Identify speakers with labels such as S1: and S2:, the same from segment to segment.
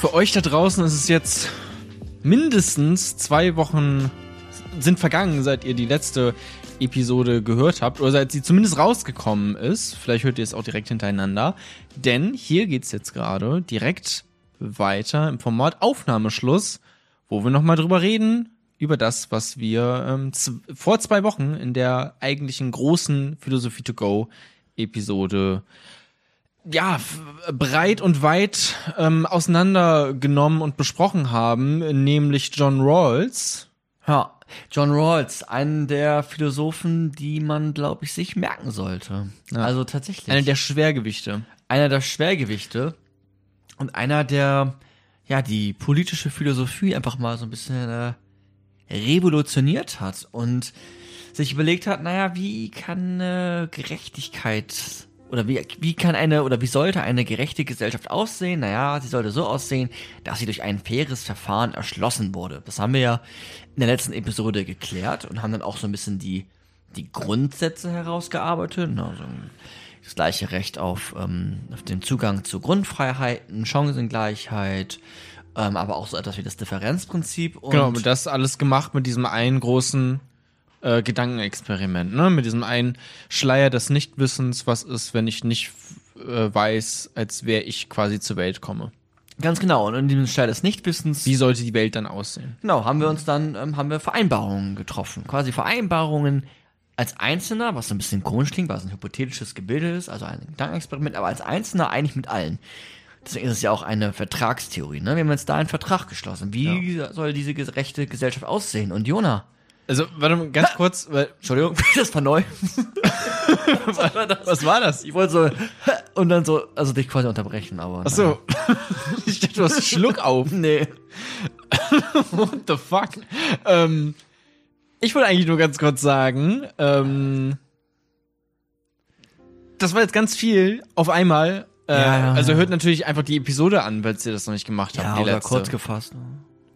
S1: Für euch da draußen ist es jetzt mindestens zwei Wochen sind vergangen, seit ihr die letzte Episode gehört habt oder seit sie zumindest rausgekommen ist. Vielleicht hört ihr es auch direkt hintereinander. Denn hier geht's jetzt gerade direkt weiter im Format Aufnahmeschluss, wo wir nochmal drüber reden, über das, was wir ähm, vor zwei Wochen in der eigentlichen großen Philosophie to Go Episode ja, breit und weit ähm, auseinandergenommen und besprochen haben, nämlich John Rawls.
S2: Ja, John Rawls, einen der Philosophen, die man, glaube ich, sich merken sollte. Ja. Also tatsächlich.
S1: Einer der Schwergewichte.
S2: Einer der Schwergewichte und einer der, ja, die politische Philosophie einfach mal so ein bisschen äh, revolutioniert hat und sich überlegt hat, naja, wie kann äh, Gerechtigkeit oder wie, wie kann eine oder wie sollte eine gerechte Gesellschaft aussehen? Naja, sie sollte so aussehen, dass sie durch ein faires Verfahren erschlossen wurde. Das haben wir ja in der letzten Episode geklärt und haben dann auch so ein bisschen die, die Grundsätze herausgearbeitet. Also das gleiche Recht auf, ähm, auf den Zugang zu Grundfreiheiten, Chancengleichheit, ähm, aber auch so etwas wie das Differenzprinzip.
S1: Und genau, das alles gemacht mit diesem einen großen äh, Gedankenexperiment, ne? Mit diesem einen Schleier des Nichtwissens, was ist, wenn ich nicht äh, weiß, als wäre ich quasi zur Welt komme.
S2: Ganz genau. Und in diesem Schleier des Nichtwissens.
S1: Wie sollte die Welt dann aussehen?
S2: Genau, haben wir uns dann, ähm, haben wir Vereinbarungen getroffen. Quasi Vereinbarungen als Einzelner, was so ein bisschen komisch klingt, weil es ein hypothetisches Gebilde ist, also ein Gedankenexperiment, aber als Einzelner eigentlich mit allen. Deswegen ist es ja auch eine Vertragstheorie. Ne? Wir haben jetzt da einen Vertrag geschlossen. Wie ja. soll diese gerechte Gesellschaft aussehen? Und Jona,
S1: also, warte mal, ganz kurz, weil,
S2: Entschuldigung, das war neu.
S1: was, war das? was war das?
S2: Ich wollte so, und dann so, also dich quasi unterbrechen, aber.
S1: Ach so. ich dachte, du hast Schluck auf.
S2: Nee.
S1: What the fuck? Ähm, ich wollte eigentlich nur ganz kurz sagen, ähm, das war jetzt ganz viel auf einmal. Äh, ja, ja, also hört natürlich einfach die Episode an, weil ihr das noch nicht gemacht habt.
S2: Ja,
S1: die
S2: oder letzte. kurz gefasst.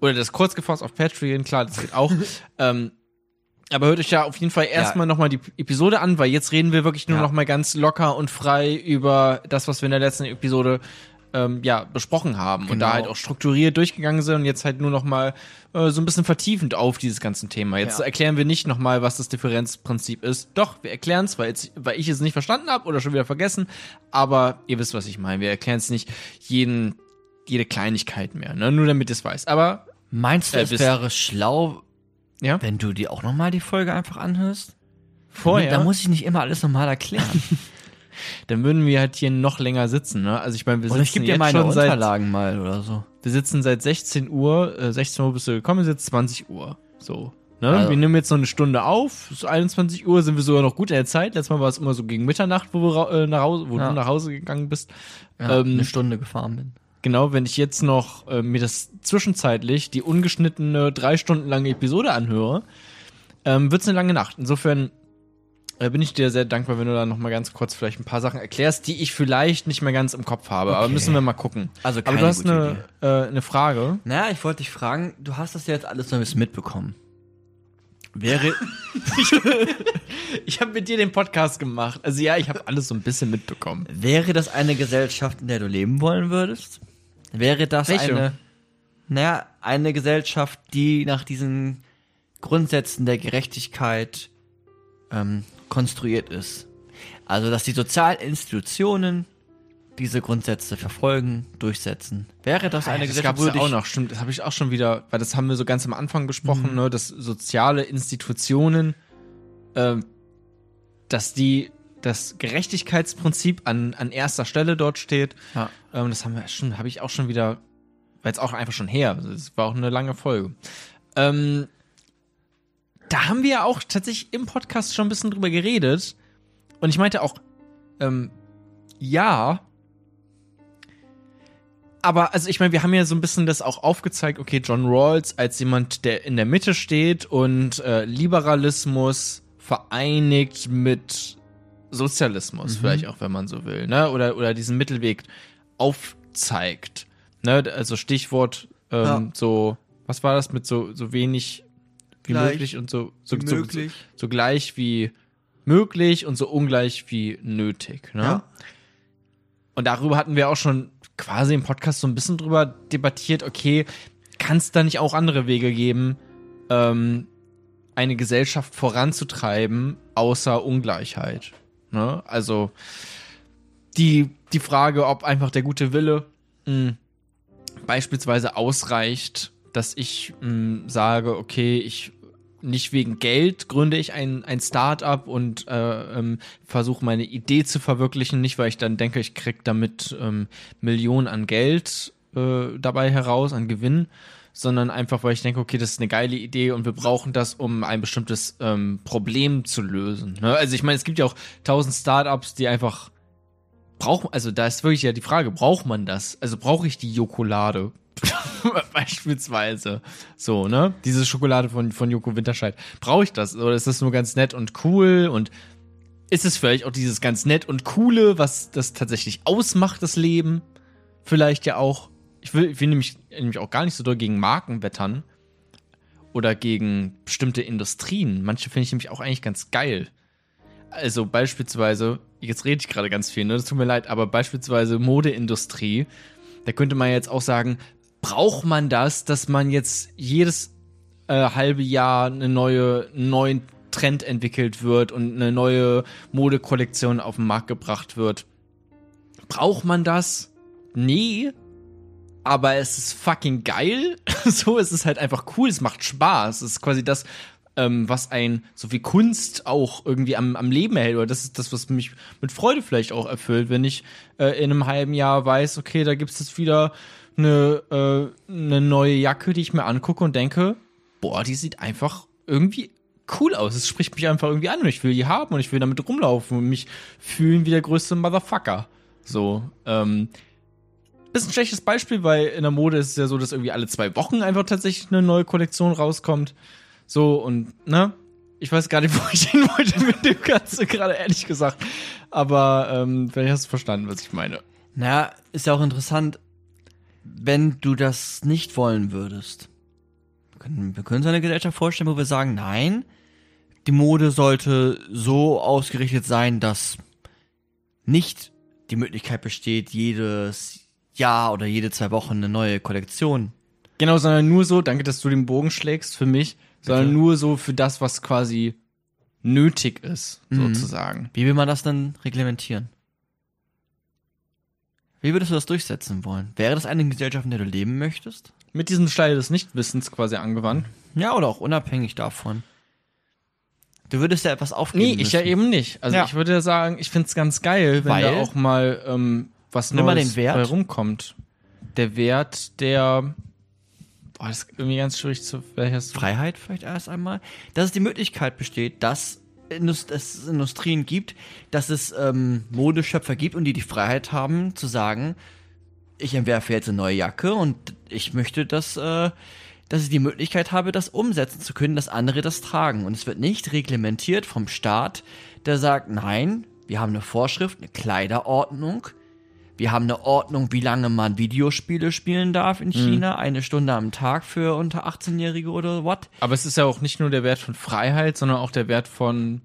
S1: Oder das kurz gefasst auf Patreon, klar, das geht auch. ähm, aber hört euch ja auf jeden Fall erstmal ja. nochmal die Episode an, weil jetzt reden wir wirklich nur ja. nochmal ganz locker und frei über das, was wir in der letzten Episode ähm, ja, besprochen haben genau. und da genau. halt auch strukturiert durchgegangen sind und jetzt halt nur nochmal äh, so ein bisschen vertiefend auf dieses ganze Thema. Jetzt ja. erklären wir nicht nochmal, was das Differenzprinzip ist. Doch, wir erklären es, weil, jetzt, weil ich es nicht verstanden habe oder schon wieder vergessen, aber ihr wisst, was ich meine. Wir erklären es nicht jeden, jede Kleinigkeit mehr, ne? nur damit ihr es weiß. Aber
S2: Meinst du, äh, es wäre schlau, ja? Wenn du dir auch nochmal die Folge einfach anhörst.
S1: Vorher.
S2: Da muss ich nicht immer alles nochmal erklären.
S1: Dann würden wir halt hier noch länger sitzen, ne? Also ich meine, wir
S2: oder sitzen ich gebe dir meine schon Unterlagen seit, mal oder so.
S1: Wir sitzen seit 16 Uhr, äh, 16 Uhr bist du gekommen, jetzt 20 Uhr. So. Ne? Also. Wir nehmen jetzt noch eine Stunde auf. So 21 Uhr sind wir sogar noch gut in der Zeit. Letztes Mal war es immer so gegen Mitternacht, wo, wir, äh, nach Hause, wo ja. du nach Hause gegangen bist.
S2: Ja, ähm, eine Stunde gefahren bin.
S1: Genau, wenn ich jetzt noch äh, mir das zwischenzeitlich die ungeschnittene drei Stunden lange Episode anhöre, ähm, wird es eine lange Nacht. Insofern äh, bin ich dir sehr dankbar, wenn du da noch mal ganz kurz vielleicht ein paar Sachen erklärst, die ich vielleicht nicht mehr ganz im Kopf habe. Okay. Aber müssen wir mal gucken.
S2: Also
S1: keine Aber du hast eine, äh, eine Frage.
S2: Naja, ich wollte dich fragen, du hast das ja jetzt alles so ein bisschen mitbekommen. Wäre.
S1: ich habe mit dir den Podcast gemacht. Also ja, ich habe alles so ein bisschen mitbekommen.
S2: Wäre das eine Gesellschaft, in der du leben wollen würdest? Wäre das Welche? eine, naja, eine Gesellschaft, die nach diesen Grundsätzen der Gerechtigkeit ähm, konstruiert ist? Also, dass die sozialen Institutionen diese Grundsätze verfolgen, durchsetzen. Wäre das eine
S1: ja, das Gesellschaft? Das gab es auch noch, stimmt. Das habe ich auch schon wieder, weil das haben wir so ganz am Anfang besprochen, mhm. ne, dass soziale Institutionen, äh, dass die das Gerechtigkeitsprinzip an, an erster Stelle dort steht. Ja. Ähm, das haben wir schon, habe ich auch schon wieder, weil es auch einfach schon her. Es war auch eine lange Folge. Ähm, da haben wir ja auch tatsächlich im Podcast schon ein bisschen drüber geredet. Und ich meinte auch, ähm, ja, aber also ich meine, wir haben ja so ein bisschen das auch aufgezeigt, okay, John Rawls als jemand, der in der Mitte steht und äh, Liberalismus vereinigt mit Sozialismus, mhm. vielleicht auch, wenn man so will, ne? Oder, oder diesen Mittelweg aufzeigt. Ne? Also Stichwort ähm, ja. so, was war das mit so, so wenig wie gleich möglich und so, so, so, so, so gleich wie möglich und so ungleich wie nötig. Ne? Ja. Und darüber hatten wir auch schon quasi im Podcast so ein bisschen drüber debattiert, okay, kann es da nicht auch andere Wege geben, ähm, eine Gesellschaft voranzutreiben, außer Ungleichheit? Ne? Also die, die Frage, ob einfach der gute Wille mh, beispielsweise ausreicht, dass ich mh, sage, okay, ich nicht wegen Geld gründe ich ein, ein Start-up und äh, ähm, versuche meine Idee zu verwirklichen, nicht weil ich dann denke, ich krieg damit ähm, Millionen an Geld äh, dabei heraus, an Gewinn, sondern einfach, weil ich denke, okay, das ist eine geile Idee und wir brauchen das, um ein bestimmtes ähm, Problem zu lösen. Ne? Also ich meine, es gibt ja auch tausend Startups, die einfach brauchen, also da ist wirklich ja die Frage, braucht man das? Also brauche ich die Jokolade? Beispielsweise. So, ne? Diese Schokolade von, von Joko Winterscheid. Brauche ich das? Oder ist das nur ganz nett und cool? Und ist es vielleicht auch dieses ganz nett und coole, was das tatsächlich ausmacht, das Leben? Vielleicht ja auch. Ich will, ich will nämlich, nämlich auch gar nicht so doll gegen Marken wettern. Oder gegen bestimmte Industrien. Manche finde ich nämlich auch eigentlich ganz geil. Also beispielsweise, jetzt rede ich gerade ganz viel, ne? Das tut mir leid, aber beispielsweise Modeindustrie. Da könnte man jetzt auch sagen, braucht man das, dass man jetzt jedes äh, halbe Jahr eine neue, einen neuen Trend entwickelt wird und eine neue Modekollektion auf den Markt gebracht wird? Braucht man das? Nee. Aber es ist fucking geil. so, es ist halt einfach cool, es macht Spaß. Es ist quasi das, ähm, was ein, so wie Kunst auch irgendwie am, am Leben hält. Oder das ist das, was mich mit Freude vielleicht auch erfüllt, wenn ich äh, in einem halben Jahr weiß, okay, da gibt es jetzt wieder eine, äh, eine neue Jacke, die ich mir angucke und denke, boah, die sieht einfach irgendwie cool aus. Es spricht mich einfach irgendwie an und ich will die haben und ich will damit rumlaufen und mich fühlen wie der größte Motherfucker. So, ähm, ein schlechtes Beispiel, weil in der Mode ist es ja so, dass irgendwie alle zwei Wochen einfach tatsächlich eine neue Kollektion rauskommt. So und, ne? Ich weiß gar nicht, wo ich hin wollte mit dem Ganzen, gerade ehrlich gesagt. Aber ähm, vielleicht hast du verstanden, was ich meine.
S2: Naja, ist ja auch interessant, wenn du das nicht wollen würdest. Wir können, wir können uns eine Gesellschaft vorstellen, wo wir sagen, nein, die Mode sollte so ausgerichtet sein, dass nicht die Möglichkeit besteht, jedes Jahr oder jede zwei Wochen eine neue Kollektion.
S1: Genau, sondern nur so, danke, dass du den Bogen schlägst für mich, sondern nur so für das, was quasi nötig ist,
S2: Mhm.
S1: sozusagen.
S2: Wie will man das dann reglementieren? Wie würdest du das durchsetzen wollen? Wäre das eine Gesellschaft, in der du leben möchtest?
S1: Mit diesem Steil des Nichtwissens quasi angewandt.
S2: Ja, oder auch unabhängig davon. Du würdest ja etwas aufgeben
S1: Nee, ich ja
S2: müssen.
S1: eben nicht. Also
S2: Ja.
S1: ich würde sagen, ich find's ganz geil, wenn
S2: Weil?
S1: da auch mal ähm, was
S2: Nimm mal den Wert.
S1: rumkommt. Der Wert der Boah, das ist irgendwie ganz schwierig zu welches
S2: Freiheit vielleicht erst einmal, dass es die Möglichkeit besteht, dass dass es Industrien gibt, dass es ähm, Modeschöpfer gibt und die die Freiheit haben zu sagen, ich entwerfe jetzt eine neue Jacke und ich möchte, dass, äh, dass ich die Möglichkeit habe, das umsetzen zu können, dass andere das tragen. Und es wird nicht reglementiert vom Staat, der sagt, nein, wir haben eine Vorschrift, eine Kleiderordnung, wir haben eine Ordnung, wie lange man Videospiele spielen darf in China, eine Stunde am Tag für unter 18-Jährige oder what.
S1: Aber es ist ja auch nicht nur der Wert von Freiheit, sondern auch der Wert von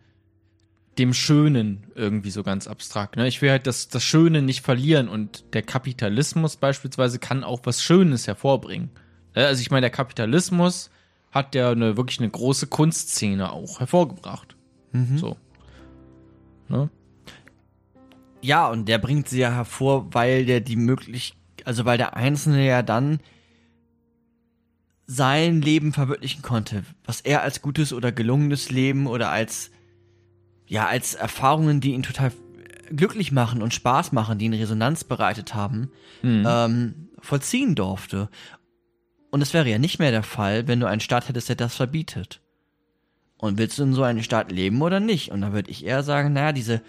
S1: dem Schönen irgendwie so ganz abstrakt. Ne? Ich will halt das, das Schöne nicht verlieren und der Kapitalismus beispielsweise kann auch was Schönes hervorbringen. Ne? Also ich meine, der Kapitalismus hat ja eine, wirklich eine große Kunstszene auch hervorgebracht. So. Ne?
S2: Ja, und der bringt sie ja hervor, weil der die möglich, also weil der Einzelne ja dann sein Leben verwirklichen konnte, was er als gutes oder gelungenes Leben oder als ja als Erfahrungen, die ihn total glücklich machen und Spaß machen, die ihn Resonanz bereitet haben, ähm, vollziehen durfte. Und das wäre ja nicht mehr der Fall, wenn du einen Staat hättest, der das verbietet. Und willst du in so einem Staat leben oder nicht? Und da würde ich eher sagen, naja, diese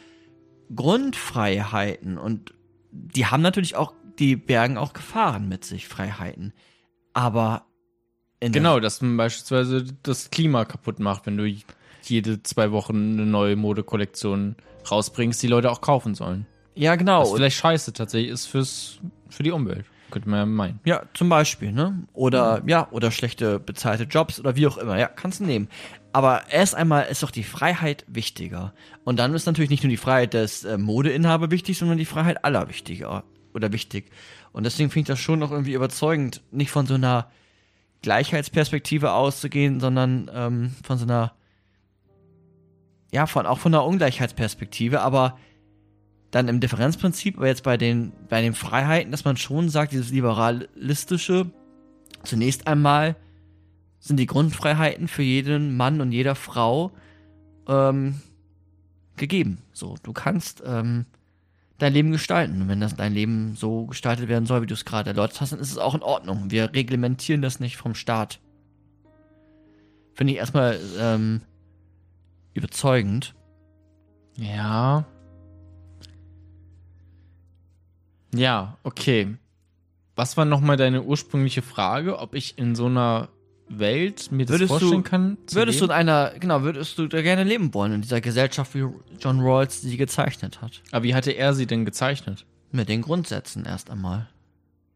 S2: Grundfreiheiten und die haben natürlich auch, die bergen auch Gefahren mit sich, Freiheiten. Aber
S1: Genau, dass man beispielsweise das Klima kaputt macht, wenn du jede zwei Wochen eine neue Modekollektion rausbringst, die Leute auch kaufen sollen.
S2: ja genau.
S1: Was vielleicht scheiße tatsächlich ist fürs, für die Umwelt. Könnte man ja meinen.
S2: Ja, zum Beispiel, ne? Oder, ja, oder schlechte bezahlte Jobs oder wie auch immer. Ja, kannst du nehmen. Aber erst einmal ist doch die Freiheit wichtiger. Und dann ist natürlich nicht nur die Freiheit des äh, Modeinhaber wichtig, sondern die Freiheit aller wichtiger. oder wichtig. Und deswegen finde ich das schon noch irgendwie überzeugend, nicht von so einer Gleichheitsperspektive auszugehen, sondern ähm, von so einer, ja, von auch von einer Ungleichheitsperspektive, aber dann im Differenzprinzip, aber jetzt bei den, bei den Freiheiten, dass man schon sagt, dieses liberalistische, zunächst einmal sind die Grundfreiheiten für jeden Mann und jeder Frau ähm, gegeben. So, du kannst ähm, dein Leben gestalten. Und wenn das dein Leben so gestaltet werden soll, wie du es gerade erläutert hast, dann ist es auch in Ordnung. Wir reglementieren das nicht vom Staat. Finde ich erstmal ähm, überzeugend.
S1: Ja. Ja, okay. Was war nochmal deine ursprüngliche Frage, ob ich in so einer Welt mir das
S2: Würdest
S1: vorstellen
S2: du-
S1: kann?
S2: Würdest du in
S1: leben?
S2: einer, genau, würdest du da gerne leben wollen in dieser Gesellschaft, wie John Rawls sie gezeichnet hat?
S1: Aber wie hatte er sie denn gezeichnet?
S2: Mit den Grundsätzen erst einmal.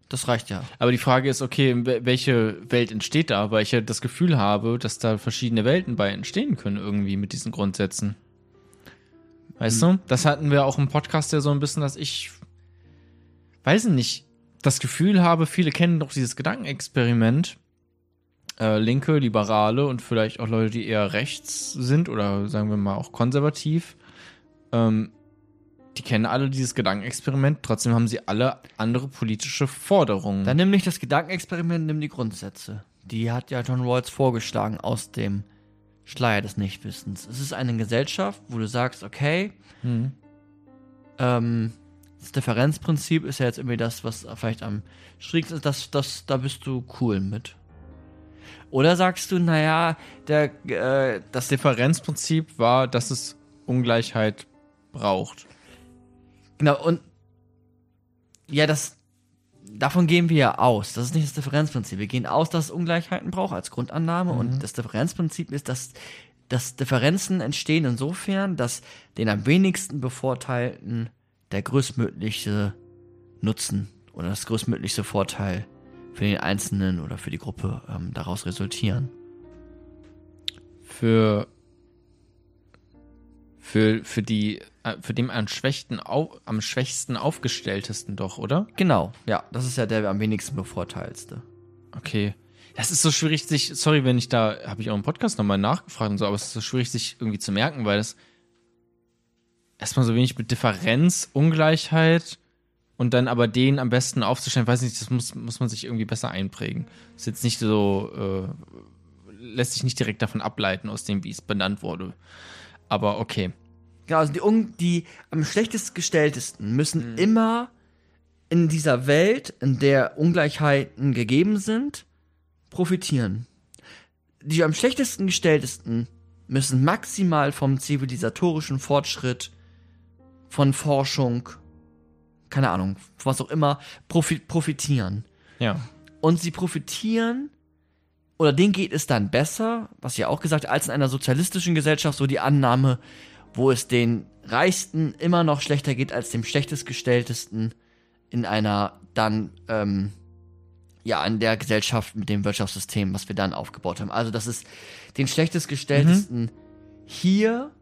S2: Das reicht ja.
S1: Aber die Frage ist, okay, wel- welche Welt entsteht da? Weil ich ja das Gefühl habe, dass da verschiedene Welten bei entstehen können, irgendwie mit diesen Grundsätzen. Weißt du? Das hatten wir auch im Podcast ja so ein bisschen, dass ich, weiß ich nicht, das Gefühl habe, viele kennen doch dieses Gedankenexperiment. Äh, Linke, Liberale und vielleicht auch Leute, die eher rechts sind oder sagen wir mal auch konservativ. Ähm, die kennen alle dieses Gedankenexperiment, trotzdem haben sie alle andere politische Forderungen.
S2: Dann nimm nicht das Gedankenexperiment, nimm die Grundsätze. Die hat ja John Rawls vorgeschlagen aus dem Schleier des Nichtwissens. Es ist eine Gesellschaft, wo du sagst, okay,
S1: Mhm.
S2: ähm, das Differenzprinzip ist ja jetzt irgendwie das, was vielleicht am schrägsten ist, das, das, da bist du cool mit. Oder sagst du, naja, der, äh,
S1: Das Differenzprinzip war, dass es Ungleichheit braucht.
S2: Genau, und ja, das davon gehen wir ja aus. Das ist nicht das Differenzprinzip. Wir gehen aus, dass es Ungleichheiten braucht als Grundannahme. Und das Differenzprinzip ist, dass, dass Differenzen entstehen insofern, dass den am wenigsten Bevorteilten der größtmögliche Nutzen oder das größtmögliche Vorteil für den Einzelnen oder für die Gruppe ähm, daraus resultieren.
S1: Für, für, für die, äh, für den am schwächsten, au, am schwächsten aufgestelltesten doch, oder?
S2: Genau, ja, das ist ja der am wenigsten bevorteilste.
S1: Okay. Das ist so schwierig, sich, sorry, wenn ich da, habe ich auch im Podcast nochmal nachgefragt und so, aber es ist so schwierig, sich irgendwie zu merken, weil das erstmal so wenig mit Differenz, Ungleichheit und dann aber den am besten aufzustellen, weiß nicht, das muss, muss man sich irgendwie besser einprägen. Ist jetzt nicht so, äh, lässt sich nicht direkt davon ableiten, aus dem, wie es benannt wurde. Aber okay.
S2: Genau, also die, Un die am schlechtest gestelltesten müssen immer in dieser Welt, in der Ungleichheiten gegeben sind, profitieren. Die am schlechtesten gestelltesten müssen maximal vom zivilisatorischen Fortschritt, von Forschung, keine Ahnung, was auch immer, profi profitieren.
S1: Ja.
S2: Und sie profitieren, oder denen geht es dann besser, was ja auch gesagt, als in einer sozialistischen Gesellschaft, so die Annahme, wo es den Reichsten immer noch schlechter geht als dem schlechtestgestelltesten in einer dann, ähm, ja, in der Gesellschaft mit dem Wirtschaftssystem, was wir dann aufgebaut haben. Also, dass es den schlechtestgestelltesten hier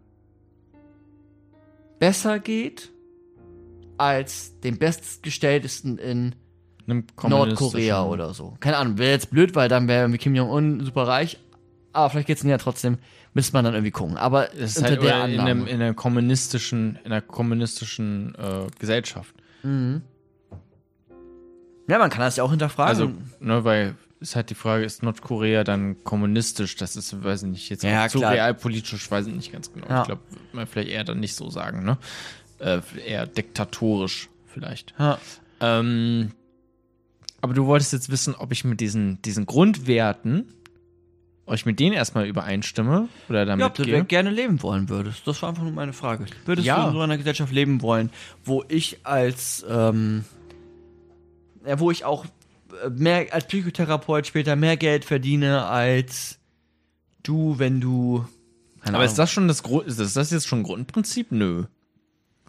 S2: besser geht als dem bestgestelltesten in
S1: Einem
S2: Nordkorea oder so. Keine Ahnung, wäre jetzt blöd, weil dann wäre irgendwie Kim Jong-un super reich. Aber vielleicht geht's ja trotzdem, müsste man dann irgendwie gucken. Aber
S1: Das ist
S2: unter
S1: halt
S2: der
S1: in,
S2: Annahme.
S1: einem, in einer kommunistischen, in einer kommunistischen äh, Gesellschaft.
S2: ja, man kann das ja auch hinterfragen.
S1: Also, ne, weil ist halt die Frage, ist Nordkorea dann kommunistisch? Das ist, weiß ich nicht, jetzt
S2: Ja,
S1: zu realpolitisch, weiß ich nicht ganz genau.
S2: Ja.
S1: Ich glaube, man vielleicht eher dann nicht so sagen, ne? Äh, eher diktatorisch vielleicht.
S2: ja.
S1: Ähm, aber du wolltest jetzt wissen, ob ich mit diesen, diesen Grundwerten, ob ich mit denen erstmal übereinstimme oder
S2: ja,
S1: damit
S2: ob du
S1: gehe.
S2: gerne leben wollen würdest. Das war einfach nur meine Frage. Würdest
S1: Ja.
S2: du in so einer Gesellschaft leben wollen, wo ich als, ähm, ja, wo ich auch mehr als Psychotherapeut später mehr Geld verdiene als du, wenn du.
S1: Aber ist
S2: Ahnung.
S1: das schon das Grund, ist das- ist jetzt schon ein Grundprinzip? Nö.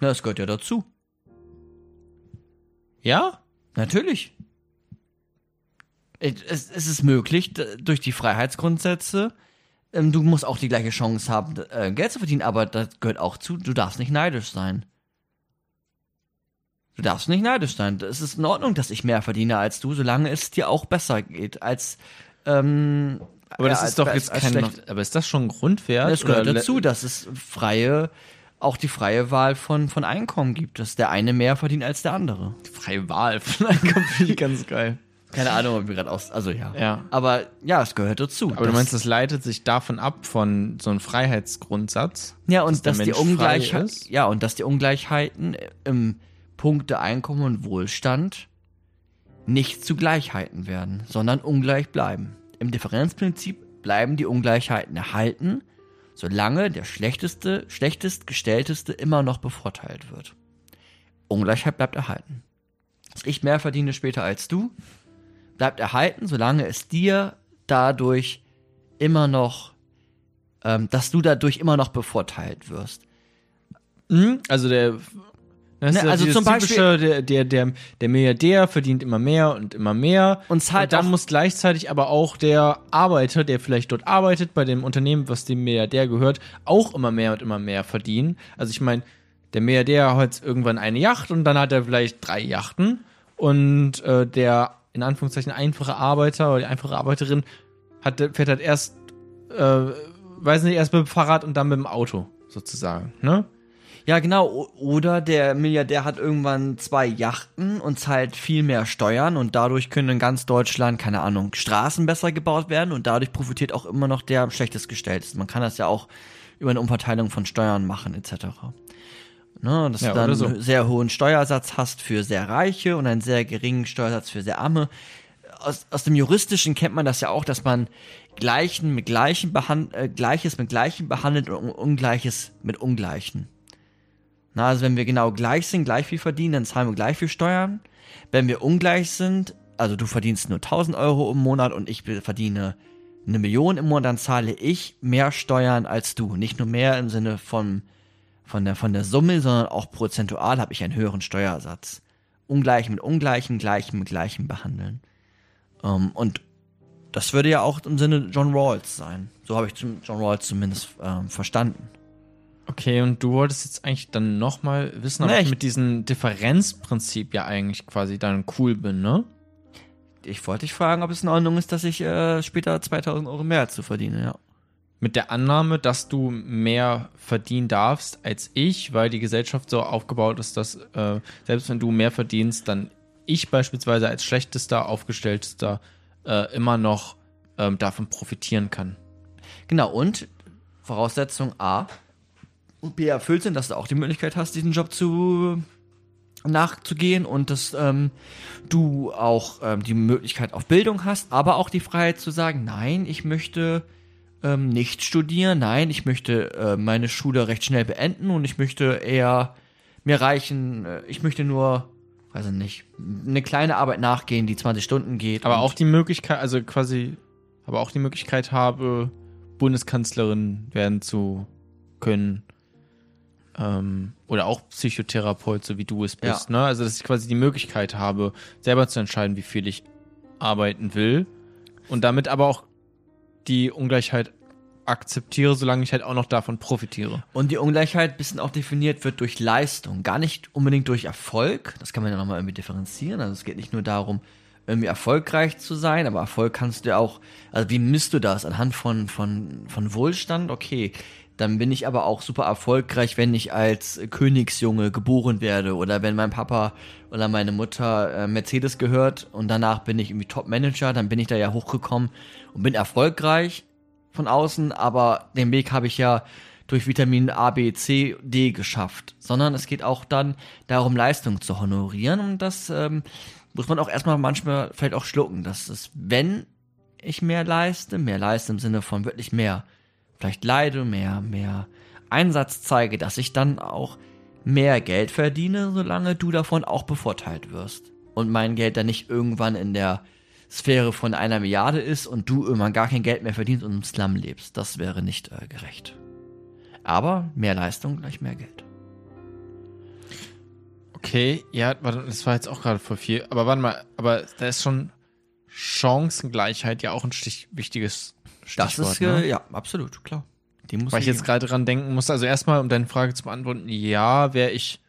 S2: Na, das gehört ja dazu.
S1: Ja?
S2: Natürlich. Es, es ist möglich, durch die Freiheitsgrundsätze, ähm, du musst auch die gleiche Chance haben, äh, Geld zu verdienen, aber das gehört auch zu, du darfst nicht neidisch sein. Du darfst nicht neidisch sein. Es ist in Ordnung, dass ich mehr verdiene als du, solange es dir auch besser geht als. Ähm,
S1: Aber das
S2: ja,
S1: ist doch
S2: als-
S1: jetzt
S2: als
S1: kein.
S2: schlecht.
S1: Aber ist das schon ein Grundwert?
S2: Es gehört
S1: Oder-
S2: dazu, dass es freie, auch die freie Wahl von, von Einkommen gibt, dass der eine mehr verdient als der andere.
S1: Freie Wahl von Einkommen finde ich ganz geil.
S2: Keine Ahnung, ob wir gerade aus. Also ja.
S1: Ja.
S2: Aber ja, es gehört dazu.
S1: Aber du meinst, das leitet sich davon ab von so einem Freiheitsgrundsatz?
S2: Ja, und
S1: dass
S2: dass, die Ungleichheit, ja, und dass die Ungleichheiten im Punkte Einkommen und Wohlstand nicht zu Gleichheiten werden, sondern ungleich bleiben. Im Differenzprinzip bleiben die Ungleichheiten erhalten, solange der schlechteste, schlechtest gestellteste immer noch bevorteilt wird. Ungleichheit bleibt erhalten. Dass ich mehr verdiene später als du, bleibt erhalten, solange es dir dadurch immer noch, ähm, dass du dadurch immer noch bevorteilt wirst.
S1: Mhm, Also der.
S2: Ne,
S1: ja
S2: also zum Beispiel-
S1: der, der, der, der Milliardär verdient immer mehr und immer mehr.
S2: Und zahlt
S1: dann
S2: auch-
S1: muss gleichzeitig aber auch der Arbeiter, der vielleicht dort arbeitet, bei dem Unternehmen, was dem Milliardär gehört, auch immer mehr und immer mehr verdienen. Also ich meine, der Milliardär hat irgendwann eine Yacht und dann hat er vielleicht drei Yachten. Und äh, der in Anführungszeichen einfache Arbeiter oder die einfache Arbeiterin hat, fährt halt erst, äh, weiß nicht, erst mit dem Fahrrad und dann mit dem Auto, sozusagen. Ne?
S2: Ja, genau. Oder der Milliardär hat irgendwann zwei Yachten und zahlt viel mehr Steuern und dadurch können in ganz Deutschland, keine Ahnung, Straßen besser gebaut werden und dadurch profitiert auch immer noch der am schlechtest gestellteste. Man kann das ja auch über eine Umverteilung von Steuern machen, etc. Ne, dass
S1: Ja,
S2: du dann
S1: so.
S2: einen sehr hohen Steuersatz hast für sehr Reiche und einen sehr geringen Steuersatz für sehr Arme. Aus, aus dem Juristischen kennt man das ja auch, dass man Gleichen mit Gleichen behand äh, Gleiches mit Gleichen behandelt und Un- Ungleiches mit Ungleichen. Na, also wenn wir genau gleich sind, gleich viel verdienen, dann zahlen wir gleich viel Steuern. Wenn wir ungleich sind, also du verdienst nur 1000 Euro im Monat und ich verdiene eine Million im Monat, dann zahle ich mehr Steuern als du. Nicht nur mehr im Sinne von, von, der, von der Summe, sondern auch prozentual habe ich einen höheren Steuersatz. Ungleich mit Ungleichen, Gleichen mit Gleichen behandeln. Ähm, und das würde ja auch im Sinne John Rawls sein. So habe ich John Rawls zumindest ähm, verstanden.
S1: Okay, und du wolltest jetzt eigentlich dann nochmal wissen, ob
S2: Nee,
S1: ich
S2: ich-
S1: mit diesem Differenzprinzip ja eigentlich quasi dann cool bin, ne?
S2: Ich wollte dich fragen, ob es in Ordnung ist, dass ich äh, später 2000 Euro mehr zu verdiene, ja.
S1: Mit der Annahme, dass du mehr verdienen darfst als ich, weil die Gesellschaft so aufgebaut ist, dass äh, selbst wenn du mehr verdienst, dann ich beispielsweise als schlechtester, aufgestelltester äh, immer noch ähm, davon profitieren kann.
S2: Genau, und Voraussetzung A und B erfüllt sind, dass du auch die Möglichkeit hast, diesen Job zu nachzugehen und dass ähm, du auch ähm, die Möglichkeit auf Bildung hast, aber auch die Freiheit zu sagen, nein, ich möchte ähm, nicht studieren, nein, ich möchte äh, meine Schule recht schnell beenden und ich möchte eher mir reichen, äh, ich möchte nur, weiß ich nicht, eine kleine Arbeit nachgehen, die 20 Stunden geht.
S1: Aber auch die Möglichkeit, also quasi, aber auch die Möglichkeit habe, Bundeskanzlerin werden zu können. Ähm, oder auch Psychotherapeut, so wie du es bist. Ne? Also, dass ich quasi die Möglichkeit habe, selber zu entscheiden, wie viel ich arbeiten will. Und damit aber auch die Ungleichheit akzeptiere, solange ich halt auch noch davon profitiere.
S2: Und die Ungleichheit bisschen auch definiert wird durch Leistung, gar nicht unbedingt durch Erfolg. Das kann man ja nochmal irgendwie differenzieren. Also es geht nicht nur darum, irgendwie erfolgreich zu sein, aber Erfolg kannst du ja auch, also wie misst du das? Anhand von, von, von Wohlstand? Okay. Dann bin ich aber auch super erfolgreich, wenn ich als Königsjunge geboren werde oder wenn mein Papa oder meine Mutter äh, Mercedes gehört und danach bin ich irgendwie Top-Manager, dann bin ich da ja hochgekommen und bin erfolgreich von außen, aber den Weg habe ich ja durch Vitamin A, B, C, D geschafft, sondern es geht auch dann darum, Leistung zu honorieren und das ähm, muss man auch erstmal manchmal vielleicht auch schlucken, dass es, wenn ich mehr leiste, mehr leiste im Sinne von wirklich mehr, vielleicht leide, mehr, mehr Einsatz zeige, dass ich dann auch mehr Geld verdiene, solange du davon auch bevorteilt wirst. Und mein Geld dann nicht irgendwann in der Sphäre von einer Milliarde ist und du irgendwann gar kein Geld mehr verdienst und im Slum lebst. Das wäre nicht äh, gerecht. Aber mehr Leistung gleich mehr Geld.
S1: Okay, ja, das war jetzt auch gerade voll viel. Aber warte mal, aber da ist schon Chancengleichheit ja auch ein stich, wichtiges
S2: Das
S1: Stichwort.
S2: ist,
S1: ne?
S2: ja, absolut, klar. Die muss
S1: Weil ich jetzt gerade dran denken muss, also erstmal, um deine Frage zu beantworten, ja, wäre ich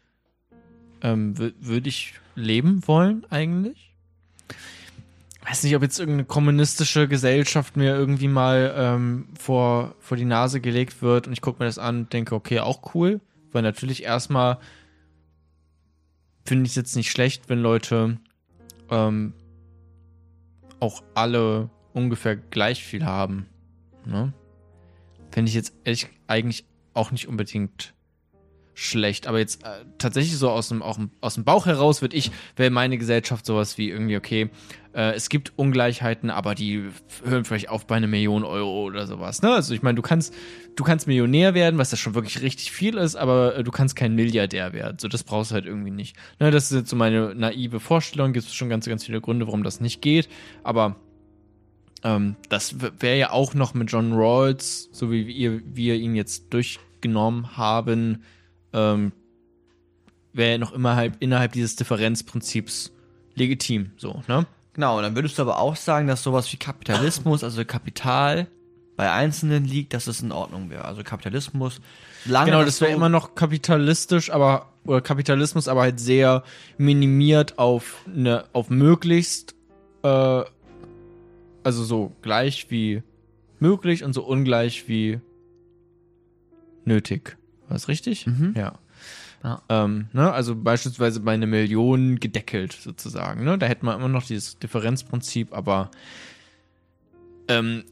S1: ähm, würde ich leben wollen eigentlich. Weiß nicht, ob jetzt irgendeine kommunistische Gesellschaft mir irgendwie mal ähm, vor, vor die Nase gelegt wird und ich gucke mir das an und denke, okay, auch cool. Weil natürlich erstmal finde ich es jetzt nicht schlecht, wenn Leute ähm, auch alle ungefähr gleich viel haben. Ne? Fände ich jetzt ehrlich eigentlich auch nicht unbedingt schlecht. Aber jetzt äh, tatsächlich so aus dem, auch aus dem Bauch heraus würde ich, wäre meine Gesellschaft sowas wie irgendwie, okay, äh, es gibt Ungleichheiten, aber die hören vielleicht auf bei einer Million Euro oder sowas. Ne? Also ich meine, du kannst, du kannst Millionär werden, was ja schon wirklich richtig viel ist, aber äh, du kannst kein Milliardär werden. So, das brauchst du halt irgendwie nicht. Ne, das ist jetzt so meine naive Vorstellung. Gibt es schon ganz, ganz viele Gründe, warum das nicht geht. Aber ähm, das wäre ja auch noch mit John Rawls, so wie wir, wir ihn jetzt durchgenommen haben, ähm, wäre noch immer halt innerhalb dieses Differenzprinzips legitim, so, ne?
S2: Genau, und dann würdest du aber auch sagen, dass sowas wie Kapitalismus, also Kapital bei Einzelnen liegt, dass es in Ordnung wäre. Also Kapitalismus,
S1: lange. Genau, das wäre immer noch kapitalistisch, aber, oder Kapitalismus, aber halt sehr minimiert auf eine, auf möglichst, äh, also so gleich wie möglich und so ungleich wie nötig. War das richtig?
S2: Mhm.
S1: Ja. ja. Ähm, ne? Also beispielsweise bei einer Million gedeckelt sozusagen. Ne? Da hätte man immer noch dieses Differenzprinzip, aber ähm,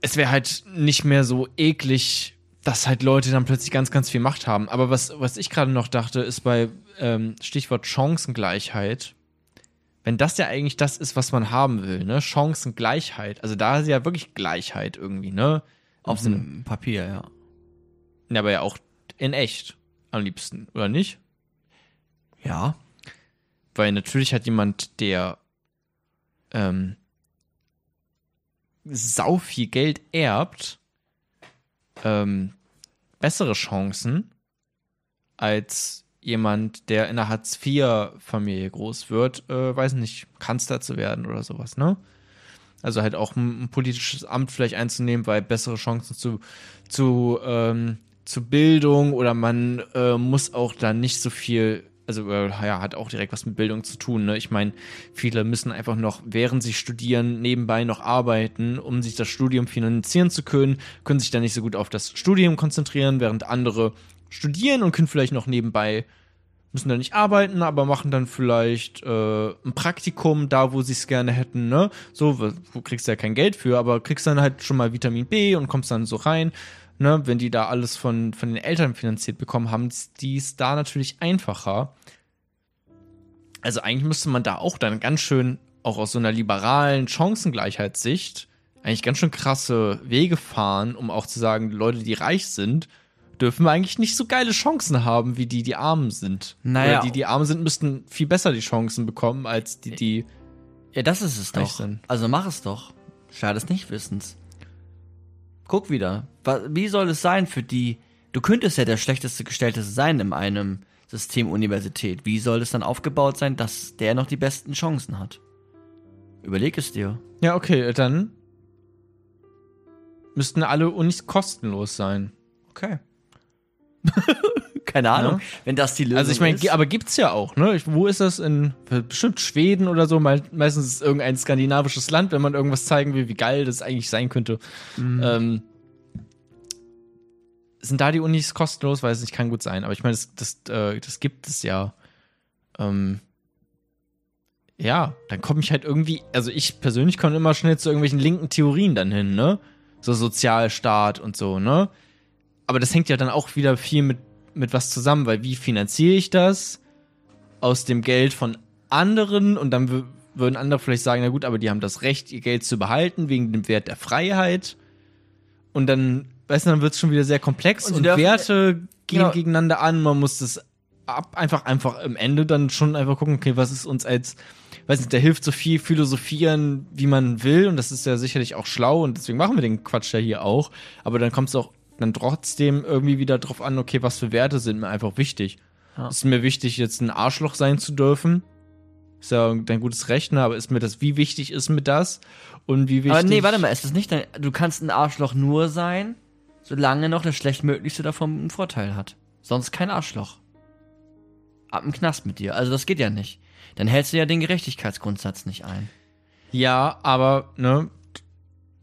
S1: es wäre halt nicht mehr so eklig, dass halt Leute dann plötzlich ganz, ganz viel Macht haben. Aber was, was ich gerade noch dachte, ist bei ähm, Stichwort Chancengleichheit, wenn das ja eigentlich das ist, was man haben will, ne? Chancengleichheit. Also da ist ja wirklich Gleichheit irgendwie, ne?
S2: Auf dem Papier, ja.
S1: Ja, aber ja auch in echt am liebsten, oder nicht?
S2: Ja.
S1: Weil natürlich hat jemand, der ähm, sau viel Geld erbt, ähm, bessere Chancen als jemand, der in einer Hartz-IV-Familie groß wird, äh, weiß nicht, Kanzler zu werden oder sowas, ne? Also halt auch ein, ein politisches Amt vielleicht einzunehmen, weil bessere Chancen zu, zu ähm, zu Bildung oder man äh, muss auch da nicht so viel, also äh, ja, hat auch direkt was mit Bildung zu tun. Ne? Ich meine, viele müssen einfach noch, während sie studieren, nebenbei noch arbeiten, um sich das Studium finanzieren zu können, können sich dann nicht so gut auf das Studium konzentrieren, während andere studieren und können vielleicht noch nebenbei müssen da nicht arbeiten, aber machen dann vielleicht äh, ein Praktikum da, wo sie es gerne hätten, ne? So, wo kriegst du ja kein Geld für, aber kriegst dann halt schon mal Vitamin B und kommst dann so rein ne, wenn die da alles von, von den Eltern finanziert bekommen, haben die es da natürlich einfacher. Also eigentlich müsste man da auch dann ganz schön, auch aus so einer liberalen Chancengleichheitssicht, eigentlich ganz schön krasse Wege fahren, um auch zu sagen, Leute, die reich sind, dürfen eigentlich nicht so geile Chancen haben, wie die, die arm sind.
S2: Naja.
S1: Oder die, die arm sind, müssten viel besser die Chancen bekommen, als die, die.
S2: Ja, das ist es doch. Sind. Also mach es doch. Schade des Nichtwissens. Guck wieder. Wie soll es sein für die? Du könntest ja der schlechteste Gestellte sein in einem System Universität. Wie soll es dann aufgebaut sein, dass der noch die besten Chancen hat? Überleg es dir.
S1: Ja, okay, dann müssten alle Unis kostenlos sein.
S2: Okay. Keine Ahnung, ja. wenn das die Lösung
S1: ist. Also ich meine, aber gibt's ja auch, ne? Wo ist das in bestimmt Schweden oder so? Meistens ist es irgendein skandinavisches Land, wenn man irgendwas zeigen will, wie geil das eigentlich sein könnte. Mhm. Ähm, sind da die Unis kostenlos? Weiß nicht, kann gut sein. Aber ich meine, das, das, äh, das gibt es ja. Ähm, ja, dann komme ich halt irgendwie, also ich persönlich komme immer schnell zu irgendwelchen linken Theorien dann hin, ne? So Sozialstaat und so, ne? Aber das hängt ja dann auch wieder viel mit mit was zusammen, weil wie finanziere ich das? Aus dem Geld von anderen und dann würden andere vielleicht sagen, na gut, aber die haben das Recht, ihr Geld zu behalten wegen dem Wert der Freiheit. Und dann, weißt du, dann wird es schon wieder sehr komplex und, und Werte gehen genau. gegeneinander an. Man muss das ab, einfach, einfach am Ende dann schon einfach gucken, okay, was ist uns als, weiß nicht, da hilft so viel philosophieren, wie man will und das ist ja sicherlich auch schlau und deswegen machen wir den Quatsch ja hier auch. Aber dann kommt es auch dann trotzdem irgendwie wieder drauf an, okay, was für Werte sind mir einfach wichtig. Ja. Ist mir wichtig, jetzt ein Arschloch sein zu dürfen? Ist ja dein gutes Recht, ne? aber ist mir das, wie wichtig ist mir das? Und wie wichtig. Aber
S2: nee, warte mal, ist das nicht dein, du kannst ein Arschloch nur sein, solange noch das Schlechtmöglichste davon einen Vorteil hat. Sonst kein Arschloch. ab im Knast mit dir. Also das geht ja nicht. Dann hältst du ja den Gerechtigkeitsgrundsatz nicht ein.
S1: Ja, aber, ne,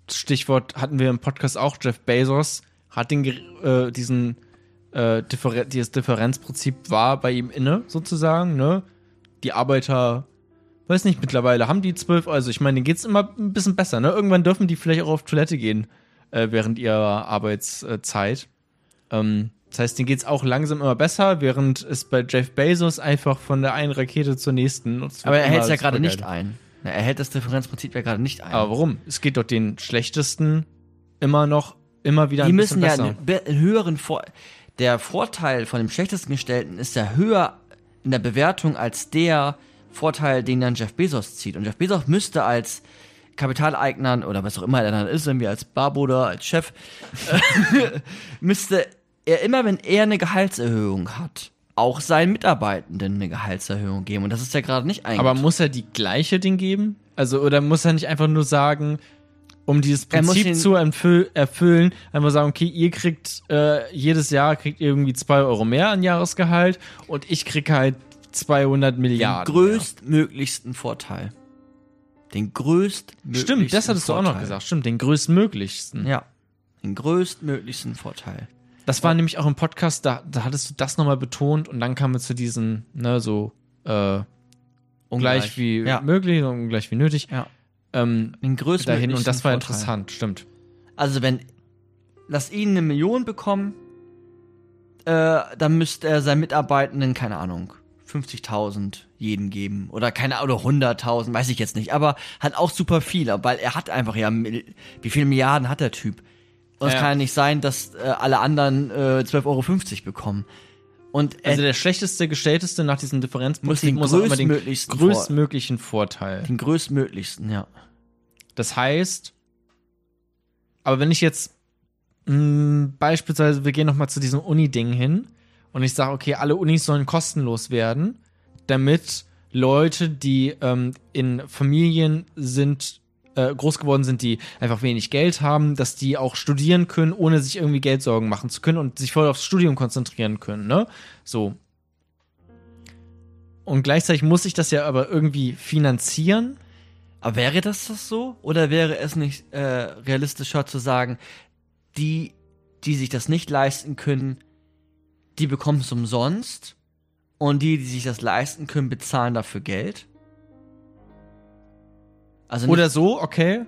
S1: Stichwort hatten wir im Podcast auch, Jeff Bezos hat den, äh, diesen, äh, Differ dieses Differenzprinzip war bei ihm inne, sozusagen, ne? Die Arbeiter, weiß nicht, mittlerweile haben die zwölf, also ich meine, denen geht's immer ein bisschen besser, ne? Irgendwann dürfen die vielleicht auch auf Toilette gehen, äh, während ihrer Arbeitszeit. Ähm, das heißt, denen geht's auch langsam immer besser, während es bei Jeff Bezos einfach von der einen Rakete zur nächsten.
S2: Aber er hält es ja gerade nicht ein. Na, er hält das Differenzprinzip ja gerade nicht ein.
S1: Aber warum? Es geht doch den schlechtesten immer noch, immer wieder
S2: Die
S1: ein
S2: müssen
S1: bisschen
S2: ja
S1: besser.
S2: einen, be- höheren Vor Der Vorteil von dem schlechtesten Gestellten ist ja höher in der Bewertung als der Vorteil, den dann Jeff Bezos zieht. Und Jeff Bezos müsste als Kapitaleigner oder was auch immer er dann ist, irgendwie als Barboder, als Chef, müsste er immer, wenn er eine Gehaltserhöhung hat, auch seinen Mitarbeitenden eine Gehaltserhöhung geben. Und das ist ja gerade nicht
S1: Aber
S2: eingetreten.
S1: muss er die gleiche Ding geben? Also, oder muss er nicht einfach nur sagen, um dieses Prinzip
S2: den-
S1: zu erfüll erfüllen, einfach sagen, okay, ihr kriegt äh, jedes Jahr kriegt ihr irgendwie 2 Euro mehr an Jahresgehalt und ich krieg halt 200
S2: den
S1: Milliarden.
S2: größtmöglichsten Vorteil. Den
S1: mehr.
S2: größtmöglichsten
S1: Stimmt, das hattest du auch noch
S2: Vorteil.
S1: gesagt. Stimmt, den größtmöglichsten.
S2: Ja. Den größtmöglichsten Vorteil.
S1: Das war nämlich auch im Podcast, da, da hattest du das nochmal betont und dann kam es zu diesen, ne, so äh, ungleich wie
S2: ja.
S1: möglich und ungleich wie nötig.
S2: Ja.
S1: Ähm,
S2: Den
S1: dahin und das war
S2: Vorteil.
S1: interessant, stimmt.
S2: Also wenn lass ihn eine Million bekommen, äh, dann müsste er seinen Mitarbeitenden, keine Ahnung, 50.000 jeden geben oder keine oder 100.000, weiß ich jetzt nicht, aber hat auch super viel, weil er hat einfach ja wie viele Milliarden hat der Typ? Und es
S1: Ja.
S2: kann ja nicht sein, dass äh, alle anderen äh, 12,50 Euro bekommen. Und
S1: Also der schlechteste, gestellteste nach diesem Differenzprinzip
S2: muss den
S1: muss den größtmöglichen Vorteil.
S2: Vor, den größtmöglichsten, ja.
S1: Das heißt, aber wenn ich jetzt mh, beispielsweise, wir gehen noch mal zu diesem Uni-Ding hin und ich sage, okay, alle Unis sollen kostenlos werden, damit Leute, die ähm, in Familien sind, äh, groß geworden sind, die einfach wenig Geld haben, dass die auch studieren können, ohne sich irgendwie Geldsorgen machen zu können und sich voll aufs Studium konzentrieren können, ne? So. Und gleichzeitig muss ich das ja aber irgendwie finanzieren.
S2: Aber wäre das das so? Oder wäre es nicht äh, realistischer zu sagen, die, die sich das nicht leisten können, die bekommen es umsonst und die, die sich das leisten können, bezahlen dafür Geld? Also nicht,
S1: Oder so, okay.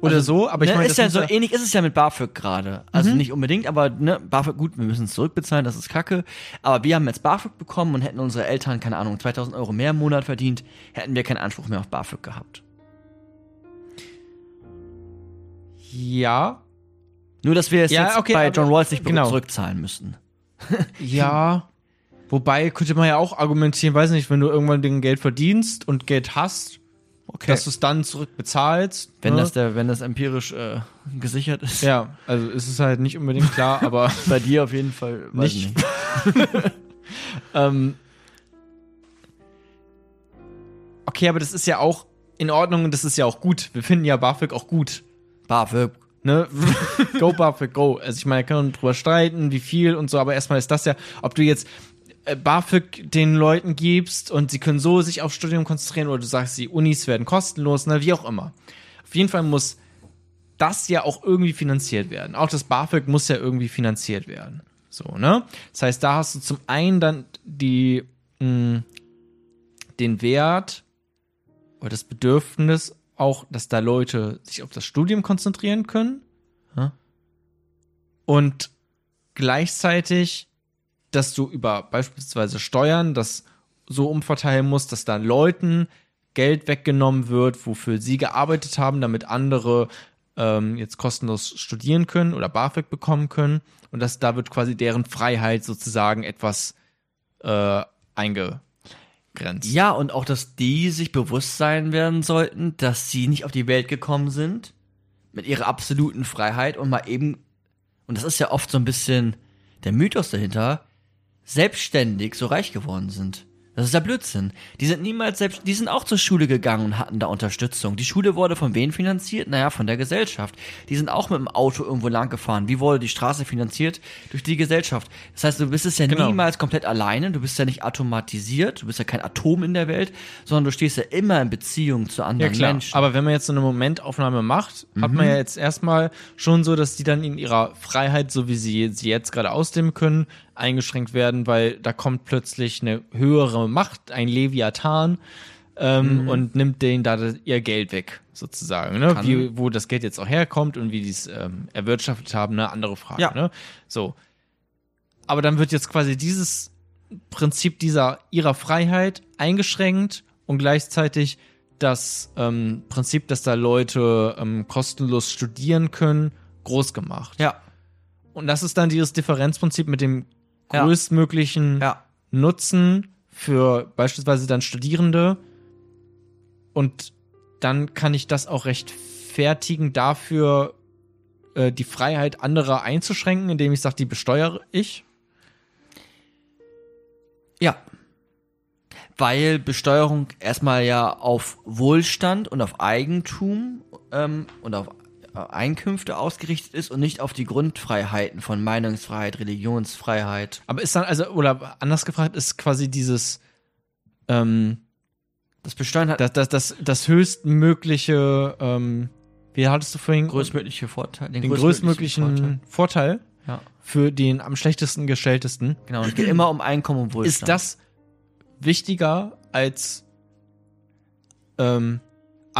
S1: Oder
S2: also,
S1: so, aber ich
S2: ne,
S1: meine,
S2: ist ja so ähnlich ist es ja mit BAföG gerade. Also
S1: Mhm.
S2: nicht unbedingt, aber ne, BAföG gut, wir müssen es zurückbezahlen, das ist Kacke. Aber wir haben jetzt BAföG bekommen und hätten unsere Eltern keine Ahnung 2000 Euro mehr im Monat verdient, hätten wir keinen Anspruch mehr auf BAföG gehabt.
S1: Ja,
S2: Nur, dass wir es
S1: Ja,
S2: jetzt
S1: okay,
S2: bei John Rawls nicht
S1: genau.
S2: zurückzahlen müssen.
S1: ja. Wobei könnte man ja auch argumentieren, weiß nicht, wenn du irgendwann den Geld verdienst und Geld hast,
S2: Okay.
S1: dass du es dann zurückbezahlst.
S2: wenn,
S1: ne?
S2: das der, wenn das empirisch äh, gesichert ist.
S1: Ja, also ist es halt nicht unbedingt klar, aber
S2: Bei dir auf jeden Fall. Weiß
S1: Nicht.
S2: nicht.
S1: ähm, okay, aber das ist ja auch in Ordnung und das ist ja auch gut. Wir finden ja BAföG auch gut.
S2: BAföG.
S1: Ne? go BAföG, go. Also ich meine, kann man drüber streiten, wie viel und so, aber erstmal ist das ja, ob du jetzt BAföG den Leuten gibst und sie können so sich aufs Studium konzentrieren oder du sagst, die Unis werden kostenlos, ne, wie auch immer. Auf jeden Fall muss das ja auch irgendwie finanziert werden. Auch das BAföG muss ja irgendwie finanziert werden. So, ne? Das heißt, da hast du zum einen dann die, mh, den Wert oder das Bedürfnis auch, dass da Leute sich auf das Studium konzentrieren können. Und gleichzeitig, dass du über beispielsweise Steuern das so umverteilen musst, dass da Leuten Geld weggenommen wird, wofür sie gearbeitet haben, damit andere ähm, jetzt kostenlos studieren können oder BAföG bekommen können. Und dass da wird quasi deren Freiheit sozusagen etwas äh, eingegrenzt.
S2: Ja, und auch, dass die sich bewusst sein werden sollten, dass sie nicht auf die Welt gekommen sind mit ihrer absoluten Freiheit und mal eben, und das ist ja oft so ein bisschen der Mythos dahinter, selbstständig so reich geworden sind. Das ist ja Blödsinn. Die sind niemals selbst, die sind auch zur Schule gegangen und hatten da Unterstützung. Die Schule wurde von wem finanziert? Naja, von der Gesellschaft. Die sind auch mit dem Auto irgendwo lang gefahren. Wie wurde die Straße finanziert? Durch die Gesellschaft. Das heißt, du bist es ja
S1: Genau.
S2: niemals komplett alleine. Du bist ja nicht automatisiert. Du bist ja kein Atom in der Welt, sondern du stehst ja immer in Beziehung zu
S1: Ja
S2: anderen
S1: klar,
S2: Menschen.
S1: aber wenn man jetzt so eine Momentaufnahme macht, hat man ja jetzt erstmal schon so, dass die dann in ihrer Freiheit, so wie sie sie jetzt gerade ausdehnen können, eingeschränkt werden, weil da kommt plötzlich eine höhere Macht, ein Leviathan, ähm, und nimmt denen da ihr Geld weg, sozusagen. Ne?
S2: Kann-
S1: Wie, wo das Geld jetzt auch herkommt und wie die es ähm, erwirtschaftet haben, eine andere Frage.
S2: Ja.
S1: Ne? So. Aber dann wird jetzt quasi dieses Prinzip dieser ihrer Freiheit eingeschränkt und gleichzeitig das ähm, Prinzip, dass da Leute ähm, kostenlos studieren können, groß gemacht.
S2: ja,
S1: Und das ist dann dieses Differenzprinzip mit dem
S2: Ja.
S1: größtmöglichen
S2: ja.
S1: Nutzen für beispielsweise dann Studierende. Und dann kann ich das auch rechtfertigen dafür, äh, die Freiheit anderer einzuschränken, indem ich sage, die besteuere ich.
S2: Ja. Weil Besteuerung erstmal ja auf Wohlstand und auf Eigentum ähm, und auf Einkünfte ausgerichtet ist und nicht auf die Grundfreiheiten von Meinungsfreiheit, Religionsfreiheit.
S1: Aber ist dann, also, oder anders gefragt, ist quasi dieses, ähm,
S2: Das Besteuern hat
S1: das, das, das, das höchstmögliche, ähm, wie hattest du vorhin?
S2: größtmögliche Vorteil,
S1: den größtmöglichen Vorteil.
S2: Ja.
S1: für den am schlechtesten gestelltesten.
S2: Genau, und es geht immer um Einkommen und Wohlstand.
S1: Ist das wichtiger als ähm,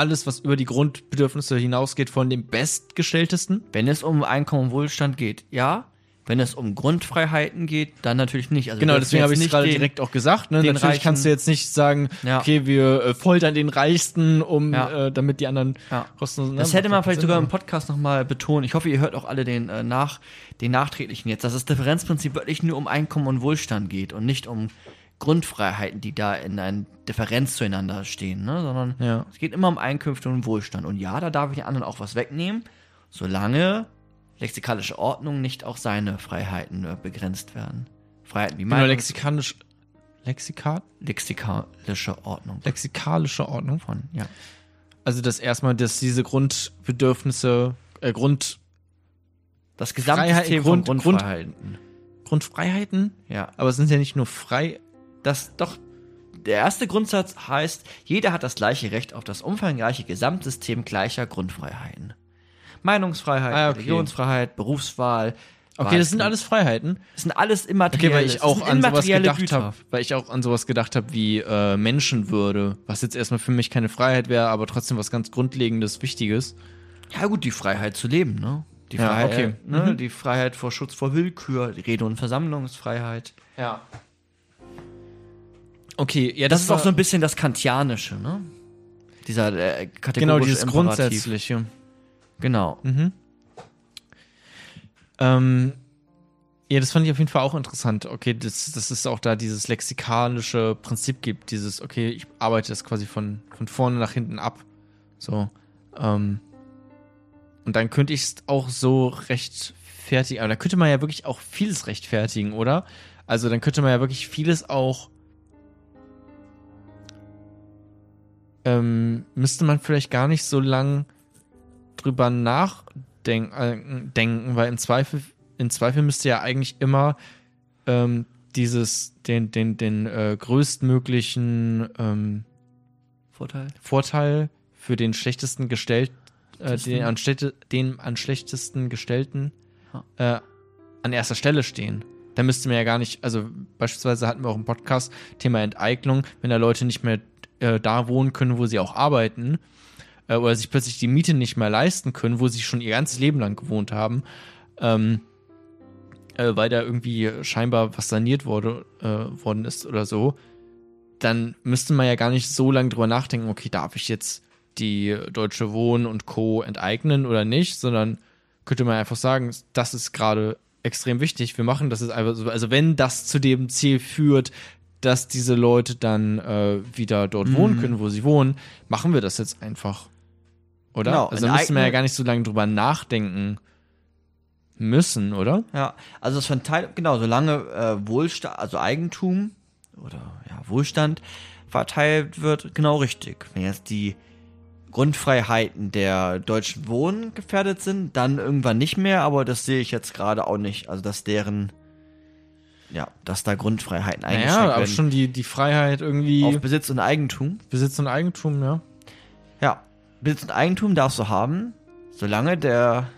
S1: alles, was über die Grundbedürfnisse hinausgeht von dem Bestgestelltesten?
S2: Wenn es um Einkommen und Wohlstand geht, ja. Wenn es um Grundfreiheiten geht, dann natürlich nicht. Also
S1: Genau, deswegen habe ich es gerade direkt auch gesagt. Ne? Natürlich
S2: Reichen-
S1: kannst du jetzt nicht sagen,
S2: Ja.
S1: okay, wir äh, foltern den Reichsten, um
S2: Ja.
S1: äh, damit die anderen
S2: Ja.
S1: kostenlos.
S2: Das
S1: ne?
S2: hätte man vielleicht sogar im Podcast nochmal betont. Ich hoffe, ihr hört auch alle den, äh, nach, den nachträglichen jetzt, dass das Differenzprinzip wirklich nur um Einkommen und Wohlstand geht und nicht um Grundfreiheiten, die da in einer Differenz zueinander stehen, ne? sondern
S1: Ja.
S2: es geht immer um Einkünfte und Wohlstand. Und ja, da darf ich den anderen auch was wegnehmen, solange lexikalische Ordnung nicht auch seine Freiheiten äh, begrenzt werden. Freiheiten wie
S1: Genau,
S2: meine
S1: lexikalisch. Lexikat?
S2: lexikalische Ordnung
S1: Lexikalische Ordnung.
S2: von, ja.
S1: Also, dass erstmal, dass diese Grundbedürfnisse, äh, Grund,
S2: Das Gesamtsystem
S1: Grund-
S2: von
S1: Grund-
S2: Grundfreiheiten.
S1: Grundfreiheiten,
S2: ja.
S1: aber es sind ja nicht nur frei.
S2: Das doch. Der erste Grundsatz heißt, jeder hat das gleiche Recht auf das umfangreiche Gesamtsystem gleicher Grundfreiheiten. Meinungsfreiheit,
S1: Ah, okay.
S2: Religionsfreiheit, Berufswahl.
S1: Okay, das sind alles Freiheiten.
S2: Das sind alles
S1: Okay,
S2: immaterielle.
S1: weil ich auch an sowas gedacht habe, weil ich auch an sowas gedacht habe wie äh, Menschenwürde, was jetzt erstmal für mich keine Freiheit wäre, aber trotzdem was ganz grundlegendes, wichtiges.
S2: Ja gut, die Freiheit zu leben, ne? Die
S1: Ja,
S2: Freiheit,
S1: okay.
S2: ne?
S1: Mhm.
S2: Die Freiheit vor Schutz vor Willkür, die Rede- und Versammlungsfreiheit.
S1: Ja. Okay, ja,
S2: Das,
S1: das,
S2: ist auch so ein bisschen das Kantianische, ne? Dieser äh, kategorische
S1: genau dieses
S2: Imperativ.
S1: grundsätzliche.
S2: Genau.
S1: Mhm. Ähm, ja, das fand ich auf jeden Fall auch interessant. Okay, dass das ist auch da dieses lexikalische Prinzip gibt, dieses, okay, ich arbeite das quasi von, von vorne nach hinten ab. So. Ähm, und dann könnte ich es auch so rechtfertigen. Aber da könnte man ja wirklich auch vieles rechtfertigen, oder? Also dann könnte man ja wirklich vieles auch. Ähm, müsste man vielleicht gar nicht so lang drüber nachdenken, äh, weil im Zweifel, im Zweifel müsste ja eigentlich immer ähm, dieses, den, den, den äh, größtmöglichen ähm,
S2: Vorteil.
S1: Vorteil für den schlechtesten gestellt, äh, den, an Städte, den an schlechtesten gestellten äh, an erster Stelle stehen. Da müsste man ja gar nicht, also beispielsweise hatten wir auch im Podcast Thema Enteignung, wenn da Leute nicht mehr äh, da wohnen können, wo sie auch arbeiten, äh, oder sich plötzlich die Miete nicht mehr leisten können, wo sie schon ihr ganzes Leben lang gewohnt haben, ähm, äh, weil da irgendwie scheinbar was saniert wurde, äh, worden ist oder so, dann müsste man ja gar nicht so lange drüber nachdenken, okay, darf ich jetzt die Deutsche Wohnen und Co. enteignen oder nicht, sondern könnte man einfach sagen, das ist gerade extrem wichtig. Wir machen das jetzt einfach so. Also wenn das zu dem Ziel führt, dass diese Leute dann äh, wieder dort
S2: Mhm.
S1: wohnen können, wo sie wohnen, machen wir das jetzt einfach. Oder?
S2: Genau,
S1: also da müsste man ja gar nicht so lange drüber nachdenken müssen, oder?
S2: Ja, also das von Teil, genau, solange äh, Wohlstand, also Eigentum oder ja, Wohlstand verteilt wird, genau richtig. Wenn jetzt die Grundfreiheiten der deutschen Wohnen gefährdet sind, dann irgendwann nicht mehr, aber das sehe ich jetzt gerade auch nicht. Also, dass deren, ja, dass da Grundfreiheiten eingeschränkt
S1: Naja, aber
S2: werden.
S1: schon die, die Freiheit irgendwie.
S2: auf Besitz und Eigentum.
S1: Besitz und Eigentum, ja.
S2: Ja, Besitz und Eigentum darfst du haben, solange der,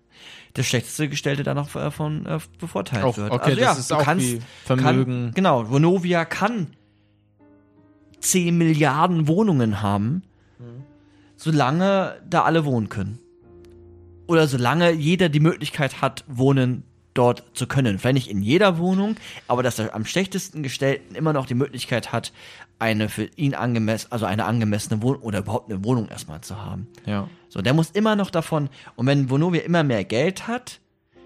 S2: der schlechteste Gestellte dann noch davon äh, bevorteilt
S1: Auch,
S2: wird.
S1: okay,
S2: also,
S1: das
S2: ja,
S1: ist
S2: du
S1: auch
S2: kannst,
S1: wie Vermögen.
S2: Kann, genau, Vonovia kann 10 Milliarden Wohnungen haben, solange da alle wohnen können. Oder solange jeder die Möglichkeit hat, wohnen dort zu können. Vielleicht nicht in jeder Wohnung, aber dass er am schlechtesten gestellten immer noch die Möglichkeit hat, eine für ihn angemessen, also eine angemessene Wohnung oder überhaupt eine Wohnung erstmal zu haben.
S1: ja.
S2: So, der muss immer noch davon, und wenn Vonovia immer mehr Geld hat,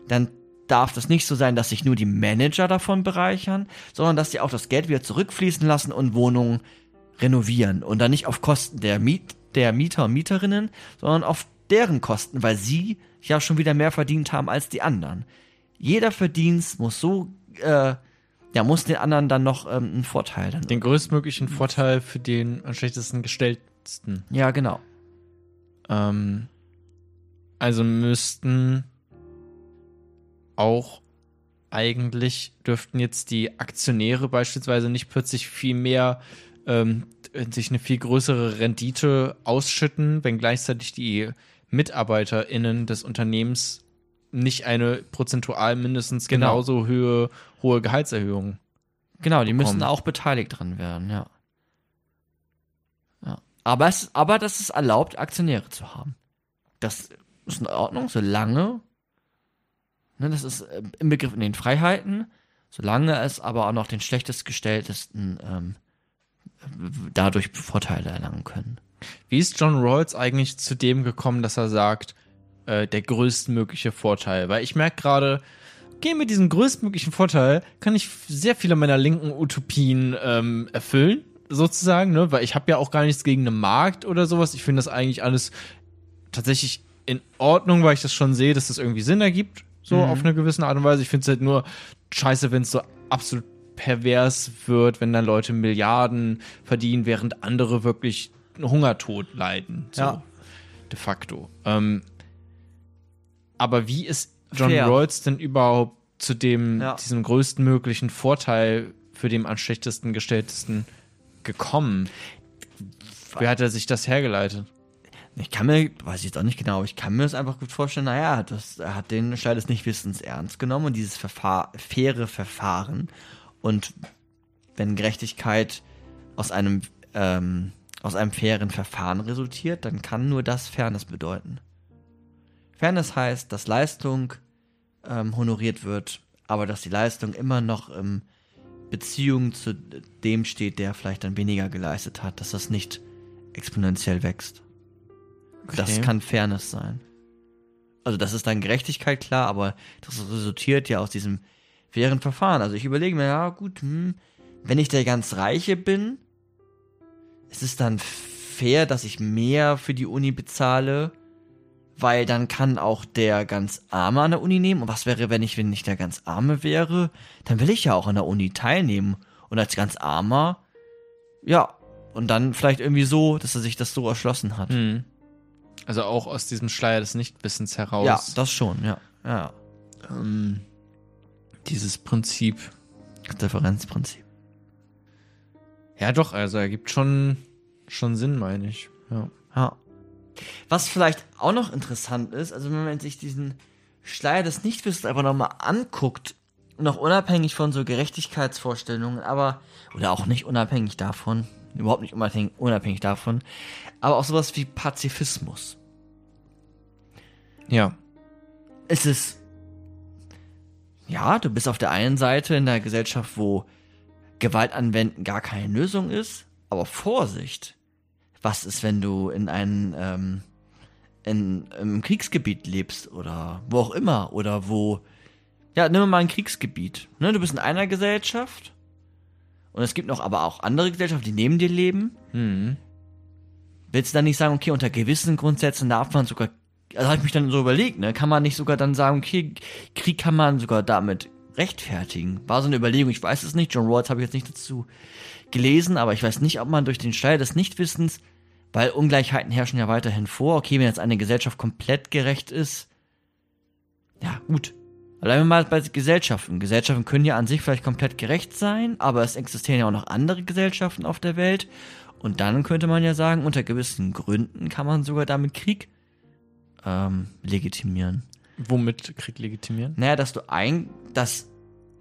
S2: dann darf das nicht so sein, dass sich nur die Manager davon bereichern, sondern dass sie auch das Geld wieder zurückfließen lassen und Wohnungen renovieren. Und dann nicht auf Kosten der, Miet, der Mieter und Mieterinnen, sondern auf deren Kosten, weil sie ja schon wieder mehr verdient haben als die anderen. Jeder Verdienst muss so, äh, ja, muss den anderen dann noch ähm, einen Vorteil dann.
S1: Den größtmöglichen Vorteil für den am schlechtesten gestellten.
S2: ja, genau.
S1: Ähm, also müssten auch eigentlich dürften jetzt die Aktionäre beispielsweise nicht plötzlich viel mehr ähm, sich eine viel größere Rendite ausschütten, wenn gleichzeitig die MitarbeiterInnen des Unternehmens nicht eine prozentual mindestens
S2: Genau.
S1: genauso hohe, hohe Gehaltserhöhung.
S2: Genau, die müssen
S1: bekommen.
S2: auch beteiligt dran werden, ja. ja. Aber, es, aber das ist erlaubt, Aktionäre zu haben. Das ist in Ordnung, solange, ne, das ist äh, im Begriff in den Freiheiten, solange es aber auch noch den schlechtest gestelltesten ähm, dadurch Vorteile erlangen können.
S1: Wie ist John Rawls eigentlich zu dem gekommen, dass er sagt, äh, der größtmögliche Vorteil? Weil ich merke gerade, okay, mit diesem größtmöglichen Vorteil kann ich sehr viele meiner linken Utopien ähm, erfüllen, sozusagen, ne? Weil ich habe ja auch gar nichts gegen einen Markt oder sowas. Ich finde das eigentlich alles tatsächlich in Ordnung, weil ich das schon sehe, dass das irgendwie Sinn ergibt, so
S2: Mhm.
S1: auf eine gewisse Art und Weise. Ich finde es halt nur scheiße, wenn es so absolut pervers wird, wenn dann Leute Milliarden verdienen, während andere wirklich Hungertod leiden. So,
S2: Ja.
S1: De facto. Ähm, aber wie ist John
S2: Fair.
S1: Rawls denn überhaupt zu dem,
S2: Ja.
S1: diesem größten möglichen Vorteil für den am schlechtesten gestelltesten gekommen? Wie hat er sich das hergeleitet?
S2: Ich kann mir, weiß ich jetzt auch nicht genau, aber ich kann mir das einfach gut vorstellen, naja, das, er hat den Schein des Nichtwissens ernst genommen und dieses Verfahr faire Verfahren. Und wenn Gerechtigkeit aus einem, ähm, aus einem fairen Verfahren resultiert, dann kann nur das Fairness bedeuten. Fairness heißt, dass Leistung ähm, honoriert wird, aber dass die Leistung immer noch in Beziehung zu dem steht, der vielleicht dann weniger geleistet hat, dass das nicht exponentiell wächst. Das
S1: Okay.
S2: kann Fairness sein. Also das ist dann Gerechtigkeit, klar, aber das resultiert ja aus diesem fairen Verfahren. Also ich überlege mir, ja gut, hm, wenn ich der ganz Reiche bin, ist es dann fair, dass ich mehr für die Uni bezahle, weil dann kann auch der ganz Arme an der Uni nehmen. Und was wäre, wenn ich, wenn ich der ganz Arme wäre? Dann will ich ja auch an der Uni teilnehmen. Und als ganz Armer, ja, und dann vielleicht irgendwie so, dass er sich das so erschlossen hat.
S1: Hm. Also auch aus diesem Schleier des Nichtwissens heraus.
S2: Ja, das schon, ja. Ja.
S1: ähm, dieses Prinzip.
S2: Das Differenzprinzip.
S1: Ja, doch, also er gibt schon, schon Sinn, meine ich. Ja.
S2: Ja. Was vielleicht auch noch interessant ist, also wenn man sich diesen Schleier des Nichtwissens einfach nochmal anguckt, noch unabhängig von so Gerechtigkeitsvorstellungen, aber, oder auch nicht unabhängig davon, überhaupt nicht unabhängig, unabhängig davon, aber auch sowas wie Pazifismus.
S1: Ja.
S2: Es ist, ja, du bist auf der einen Seite in einer Gesellschaft, wo Gewalt anwenden gar keine Lösung ist, aber Vorsicht. Was ist, wenn du in einem ähm, in, im Kriegsgebiet lebst oder wo auch immer oder wo, ja, nimm mal ein Kriegsgebiet. Ne? Du bist in einer Gesellschaft und es gibt noch aber auch andere Gesellschaften, die neben dir leben.
S1: Hm.
S2: Willst du dann nicht sagen, okay, unter gewissen Grundsätzen darf man sogar, also habe ich mich dann so überlegt, ne, kann man nicht sogar dann sagen, okay, Krieg kann man sogar damit rechtfertigen? War so eine Überlegung, ich weiß es nicht, John Rawls habe ich jetzt nicht dazu gelesen, aber ich weiß nicht, ob man durch den Steil des Nichtwissens, weil Ungleichheiten herrschen ja weiterhin vor. Okay, wenn jetzt eine Gesellschaft komplett gerecht ist, ja, gut. Wir mal bei Gesellschaften. Gesellschaften können ja an sich vielleicht komplett gerecht sein, aber es existieren ja auch noch andere Gesellschaften auf der Welt. Und dann könnte man ja sagen, unter gewissen Gründen kann man sogar damit Krieg ähm, legitimieren.
S1: Womit Krieg legitimieren?
S2: Naja, dass du ein, dass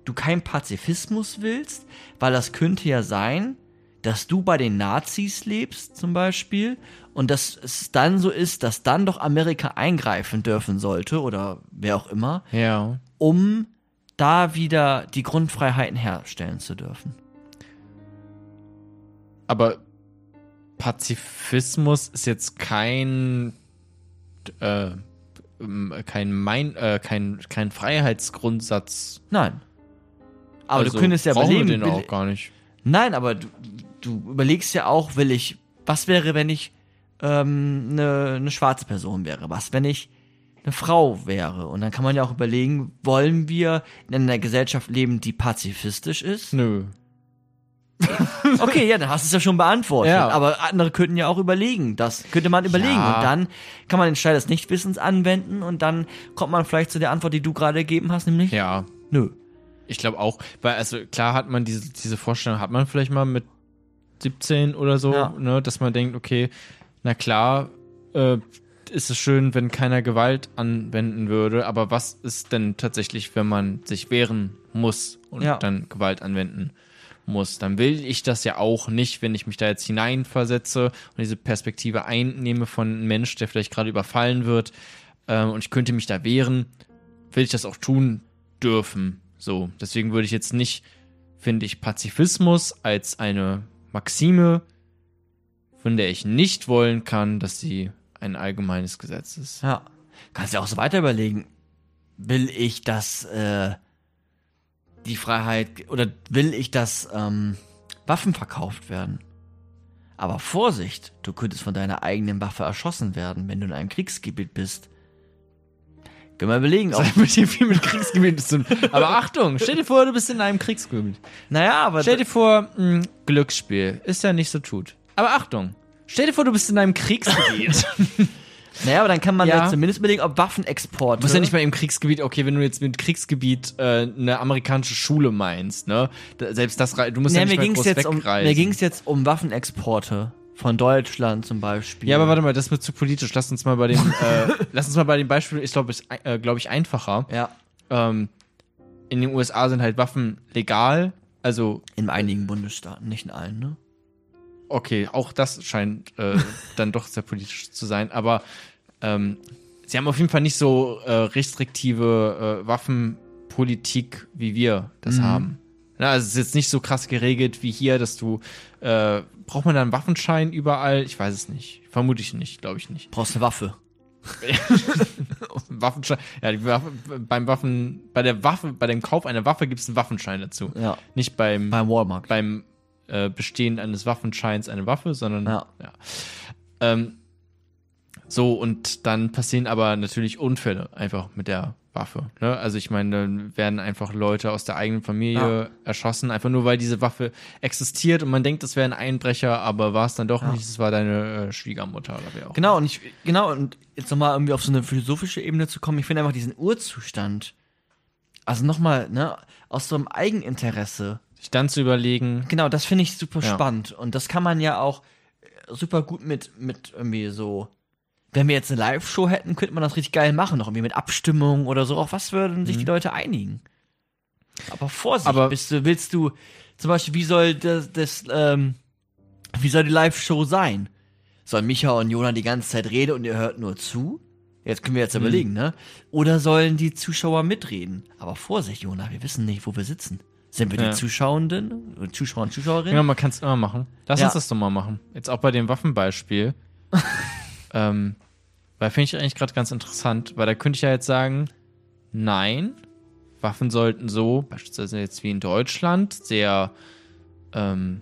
S2: du keinen Pazifismus willst, weil das könnte ja sein, dass du bei den Nazis lebst, zum Beispiel, und dass es dann so ist, dass dann doch Amerika eingreifen dürfen sollte, oder wer auch immer,
S1: Ja.
S2: um da wieder die Grundfreiheiten herstellen zu dürfen.
S1: Aber Pazifismus ist jetzt kein äh, kein mein äh, kein kein Freiheitsgrundsatz.
S2: Nein. Aber
S1: Also
S2: du könntest ja überlegen,
S1: den auch gar nicht.
S2: Nein, aber du, du überlegst ja auch, will ich, was wäre, wenn ich ähm, eine, eine schwarze Person wäre? Was, wenn ich eine Frau wäre? Und dann kann man ja auch überlegen, wollen wir in einer Gesellschaft leben, die pazifistisch ist?
S1: Nö.
S2: Okay, ja, dann hast du es ja schon beantwortet.
S1: Ja.
S2: Aber andere könnten ja auch überlegen. Das könnte man überlegen.
S1: Ja.
S2: Und dann kann man den Stein des Nichtwissens anwenden und dann kommt man vielleicht zu der Antwort, die du gerade gegeben hast, nämlich
S1: Ja.
S2: nö.
S1: Ich glaube auch, weil also klar hat man diese diese Vorstellung hat man vielleicht mal mit 17 oder so,
S2: Ja.
S1: ne, dass man denkt, okay, na klar, äh, ist es schön, wenn keiner Gewalt anwenden würde, aber was ist denn tatsächlich, wenn man sich wehren muss und
S2: Ja.
S1: dann Gewalt anwenden muss? Dann will ich das ja auch nicht, wenn ich mich da jetzt hineinversetze und diese Perspektive einnehme von einem Mensch, der vielleicht gerade überfallen wird ähm, und ich könnte mich da wehren, will ich das auch tun dürfen. So, deswegen würde ich jetzt nicht, finde ich, Pazifismus als eine Maxime, von der ich nicht wollen kann, dass sie ein allgemeines Gesetz ist.
S2: Ja. Kannst ja auch so weiter überlegen. Will ich, dass äh, die Freiheit oder will ich, dass ähm, Waffen verkauft werden? Aber Vorsicht, du könntest von deiner eigenen Waffe erschossen werden, wenn du in einem Kriegsgebiet bist. Können wir überlegen, ob,
S1: Das hat mit dir viel mit Kriegsgebiet zu tun. Aber Achtung, stell dir vor, du bist in einem Kriegsgebiet.
S2: naja, aber
S1: Stell dir vor, mh, Glücksspiel ist ja nicht so tut. Aber Achtung, stell dir vor, du bist in einem Kriegsgebiet.
S2: naja, aber dann kann man ja,
S1: Ja.
S2: zumindest überlegen, ob Waffenexporte.
S1: Du musst ja nicht mal im Kriegsgebiet, okay, wenn du jetzt mit Kriegsgebiet äh, eine amerikanische Schule meinst, ne? Da, selbst das, du musst ja
S2: Nee,
S1: nicht
S2: mir
S1: mal
S2: ging's
S1: groß
S2: jetzt um,
S1: wegreisen.
S2: mir ging's jetzt um Waffenexporte von Deutschland zum Beispiel.
S1: Ja, aber warte mal, das wird zu politisch. Lass uns mal bei dem, äh, lass uns mal bei dem Beispiel, ich glaube, ist, äh, glaube ich, einfacher.
S2: Ja,
S1: Ähm, in den USA sind halt Waffen legal. Also,
S2: in einigen Bundesstaaten, nicht in allen, ne?
S1: okay, auch das scheint äh, dann doch sehr politisch zu sein. Aber ähm, sie haben auf jeden Fall nicht so äh, restriktive äh, Waffenpolitik, wie wir das
S2: Mhm.
S1: haben. Na, also es ist jetzt nicht so krass geregelt wie hier, dass du äh, braucht man da einen Waffenschein überall? Ich weiß es nicht. Vermute ich nicht, glaube ich nicht.
S2: Brauchst eine Waffe.
S1: Waffenschein. Ja, die Waffe, beim Waffen, bei der Waffe, bei dem Kauf einer Waffe gibt es einen Waffenschein dazu.
S2: Ja.
S1: Nicht beim,
S2: Beim Walmart.
S1: beim äh, Bestehen eines Waffenscheins eine Waffe, sondern
S2: Ja.
S1: Ähm, so, und dann passieren aber natürlich Unfälle einfach mit der Waffe. Ne? Also ich meine, dann werden einfach Leute aus der eigenen Familie
S2: Ja.
S1: erschossen, einfach nur weil diese Waffe existiert und man denkt, das wäre ein Einbrecher, aber war es dann doch
S2: Ja.
S1: nicht, es war deine äh, Schwiegermutter oder wer auch.
S2: Genau, und ich, genau, und jetzt nochmal irgendwie auf so eine philosophische Ebene zu kommen, ich finde einfach diesen Urzustand, also nochmal, ne, aus so einem Eigeninteresse,
S1: Sich dann zu überlegen,
S2: genau, das finde ich super
S1: Ja.
S2: spannend. Und das kann man ja auch äh, super gut mit, mit irgendwie so, wenn wir jetzt eine Live-Show hätten, könnte man das richtig geil machen, noch irgendwie mit Abstimmung oder so. Auf was würden sich die Leute einigen? Aber Vorsicht,
S1: Aber-
S2: bist du, willst du, zum Beispiel, wie soll das, das ähm, wie soll die Live-Show sein? Soll Micha und Jona die ganze Zeit reden und ihr hört nur zu? Jetzt können wir jetzt überlegen, ne? Oder sollen die Zuschauer mitreden? Aber Vorsicht, Jona, wir wissen nicht, wo wir sitzen. Sind wir
S1: Ja.
S2: die Zuschauenden, Zuschauer und Zuschauerinnen?
S1: Ja, man kann es immer machen. Lass
S2: Ja.
S1: uns das doch mal machen. Jetzt auch bei dem Waffenbeispiel. ähm, weil finde ich eigentlich gerade ganz interessant, weil da könnte ich ja jetzt sagen, nein, Waffen sollten so, beispielsweise jetzt wie in Deutschland, sehr ähm,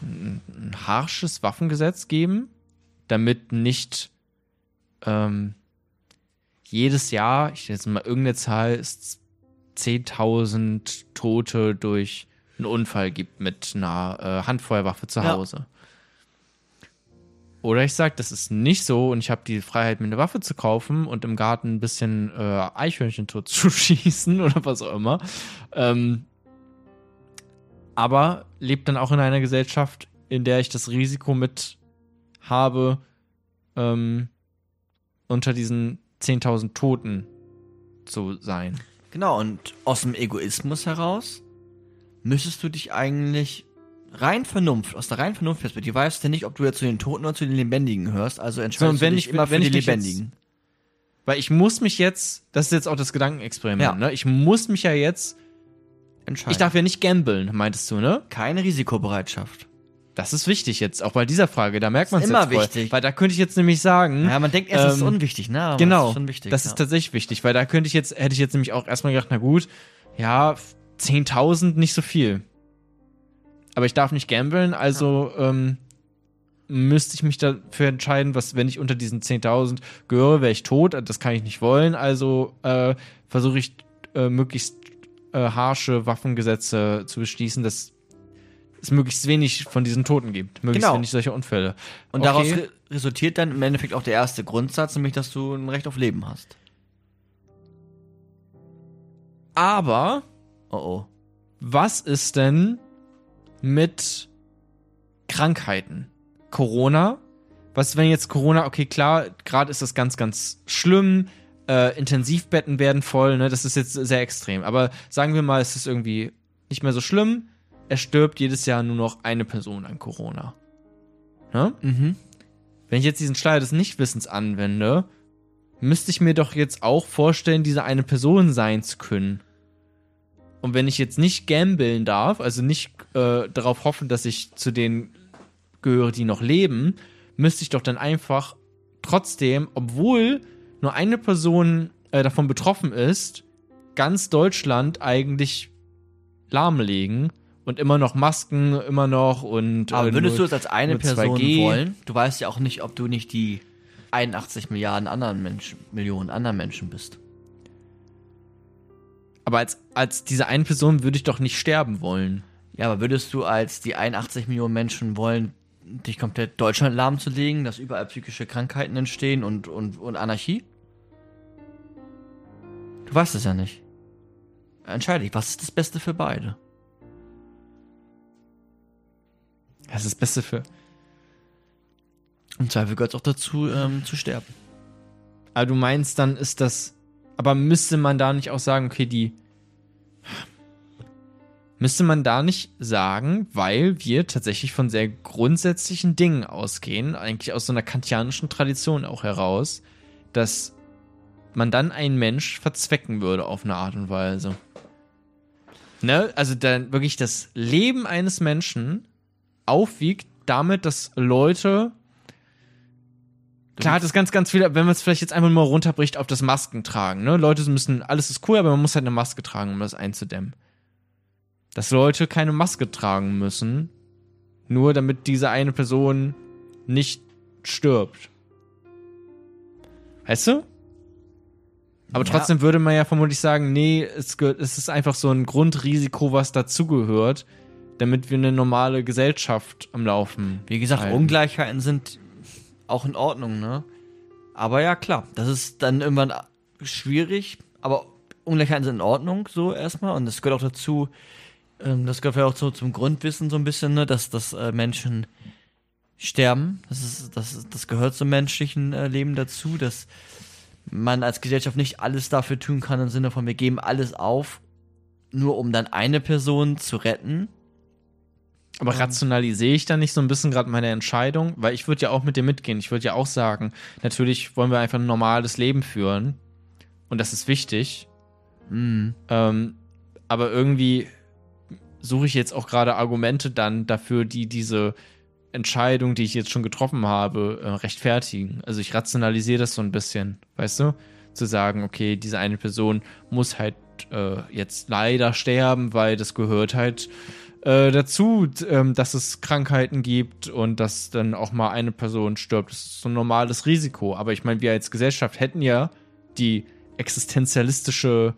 S1: ein harsches Waffengesetz geben, damit nicht ähm, jedes Jahr, ich jetzt mal irgendeine Zahl, ist 10.000 Tote durch einen Unfall gibt mit einer äh, Handfeuerwaffe zu. Hause. Oder ich sage, das ist nicht so und ich habe die Freiheit, mir eine Waffe zu kaufen und im Garten ein bisschen äh, Eichhörnchen tot zu schießen oder was auch immer. Ähm, aber lebt dann auch in einer Gesellschaft, in der ich das Risiko mit habe, ähm, unter diesen 10.000 Toten zu sein.
S2: Genau, und aus dem Egoismus heraus müsstest du dich eigentlich rein Vernunft, aus der reinen Vernunftperspektive, weißt du nicht, ob du jetzt zu den Toten oder zu den Lebendigen hörst, also
S1: So,
S2: entscheidest
S1: wenn
S2: du dich
S1: ich-
S2: immer
S1: wenn
S2: für
S1: ich
S2: die
S1: dich jetzt-
S2: Lebendigen.
S1: Weil ich muss mich jetzt, das ist jetzt auch das Gedankenexperiment,
S2: Ja.
S1: ne? Ich muss mich ja jetzt,
S2: Entscheiden.
S1: ich darf ja nicht gambeln, meintest du, ne?
S2: keine Risikobereitschaft.
S1: Das ist wichtig jetzt, auch bei dieser Frage, da merkt man es
S2: immer
S1: jetzt voll.
S2: wichtig.
S1: Weil da könnte ich jetzt nämlich sagen,
S2: Ja, man denkt erst, es ist
S1: ähm,
S2: unwichtig, ne? Aber
S1: genau,
S2: Das ist schon wichtig.
S1: das
S2: ja.
S1: ist tatsächlich wichtig, weil da könnte ich jetzt, hätte ich jetzt nämlich auch erstmal gedacht, na gut, ja, 10.000 nicht so viel. Aber ich darf nicht gambeln, also ähm, müsste ich mich dafür entscheiden, was, wenn ich unter diesen 10.000 gehöre, wäre ich tot, das kann ich nicht wollen, also äh, versuche ich äh, möglichst äh, harsche Waffengesetze zu beschließen, dass es möglichst wenig von diesen Toten gibt, möglichst
S2: Genau.
S1: wenig solche Unfälle.
S2: Und
S1: Okay.
S2: daraus re resultiert dann im Endeffekt auch der erste Grundsatz, nämlich, dass du ein Recht auf Leben hast.
S1: Aber
S2: Oh oh.
S1: was ist denn mit Krankheiten? Corona? Was, wenn jetzt Corona, okay, klar, gerade ist das ganz, ganz schlimm. Äh, Intensivbetten werden voll, ne? Das ist jetzt sehr extrem. Aber sagen wir mal, es ist irgendwie nicht mehr so schlimm. Es stirbt jedes Jahr nur noch eine Person an Corona. Ne?
S2: Mhm.
S1: Wenn ich jetzt diesen Schleier des Nichtwissens anwende, müsste ich mir doch jetzt auch vorstellen, diese eine Person sein zu können. Und wenn ich jetzt nicht gambeln darf, also nicht äh, darauf hoffen, dass ich zu denen gehöre, die noch leben, müsste ich doch dann einfach trotzdem, obwohl nur eine Person äh, davon betroffen ist, ganz Deutschland eigentlich lahmlegen und immer noch Masken, immer noch und.
S2: Aber
S1: äh,
S2: würdest
S1: nur-
S2: du es als eine Person
S1: 2G?
S2: wollen? Du weißt ja auch nicht, ob du nicht die 81 Milliarden anderen Menschen, Millionen anderen Menschen bist.
S1: Aber als, als diese eine Person würde ich doch nicht sterben wollen.
S2: Ja, aber würdest du als die 81 Millionen Menschen wollen, dich komplett Deutschland lahmzulegen, dass überall psychische Krankheiten entstehen und, und, und Anarchie? Du weißt es ja nicht. Entscheide dich, was ist das Beste für beide?
S1: Das ist das Beste für.
S2: Im Zweifel gehört es auch dazu, ähm, zu sterben.
S1: Aber du meinst, dann ist das. Aber müsste man da nicht auch sagen, okay, die. Müsste man da nicht sagen, weil wir tatsächlich von sehr grundsätzlichen Dingen ausgehen, eigentlich aus so einer kantianischen Tradition auch heraus, dass man dann einen Mensch verzwecken würde auf eine Art und Weise. Ne? Also dann wirklich das Leben eines Menschen aufwiegt damit, dass Leute Klar, das ist ganz, ganz viel, wenn man es vielleicht jetzt einfach mal runterbricht auf das Maskentragen. Ne? Leute müssen, alles ist cool, aber man muss halt eine Maske tragen, um das einzudämmen. Dass Leute keine Maske tragen müssen, nur damit diese eine Person nicht stirbt. Weißt du? Aber
S2: Ja.
S1: trotzdem würde man ja vermutlich sagen, nee, es, es ist einfach so ein Grundrisiko, was dazugehört, damit wir eine normale Gesellschaft am Laufen.
S2: Wie gesagt,
S1: halten.
S2: Ungleichheiten sind auch in Ordnung, ne? Aber ja, klar, das ist dann irgendwann schwierig, aber Ungleichheiten sind in Ordnung, so erstmal. Und das gehört auch dazu, ähm, das gehört ja auch so zum Grundwissen so ein bisschen, ne, dass, dass äh, Menschen sterben. Das, ist, das, ist, das gehört zum menschlichen äh, Leben dazu, dass man als Gesellschaft nicht alles dafür tun kann im Sinne von, wir geben alles auf, nur um dann eine Person zu retten.
S1: Aber rationalisiere ich dann nicht so ein bisschen gerade meine Entscheidung? Weil ich würde ja auch mit dir mitgehen. Ich würde ja auch sagen, natürlich wollen wir einfach ein normales Leben führen. Und das ist wichtig.
S2: Mhm.
S1: Ähm, aber irgendwie suche ich jetzt auch gerade Argumente dann dafür, die diese Entscheidung, die ich jetzt schon getroffen habe, äh, rechtfertigen. Also ich rationalisiere das so ein bisschen, weißt du? Zu sagen, okay, diese eine Person muss halt äh, jetzt leider sterben, weil das gehört halt äh, dazu, ähm, dass es Krankheiten gibt und dass dann auch mal eine Person stirbt. Das ist so ein normales Risiko. Aber ich meine, wir als Gesellschaft hätten ja die existenzialistische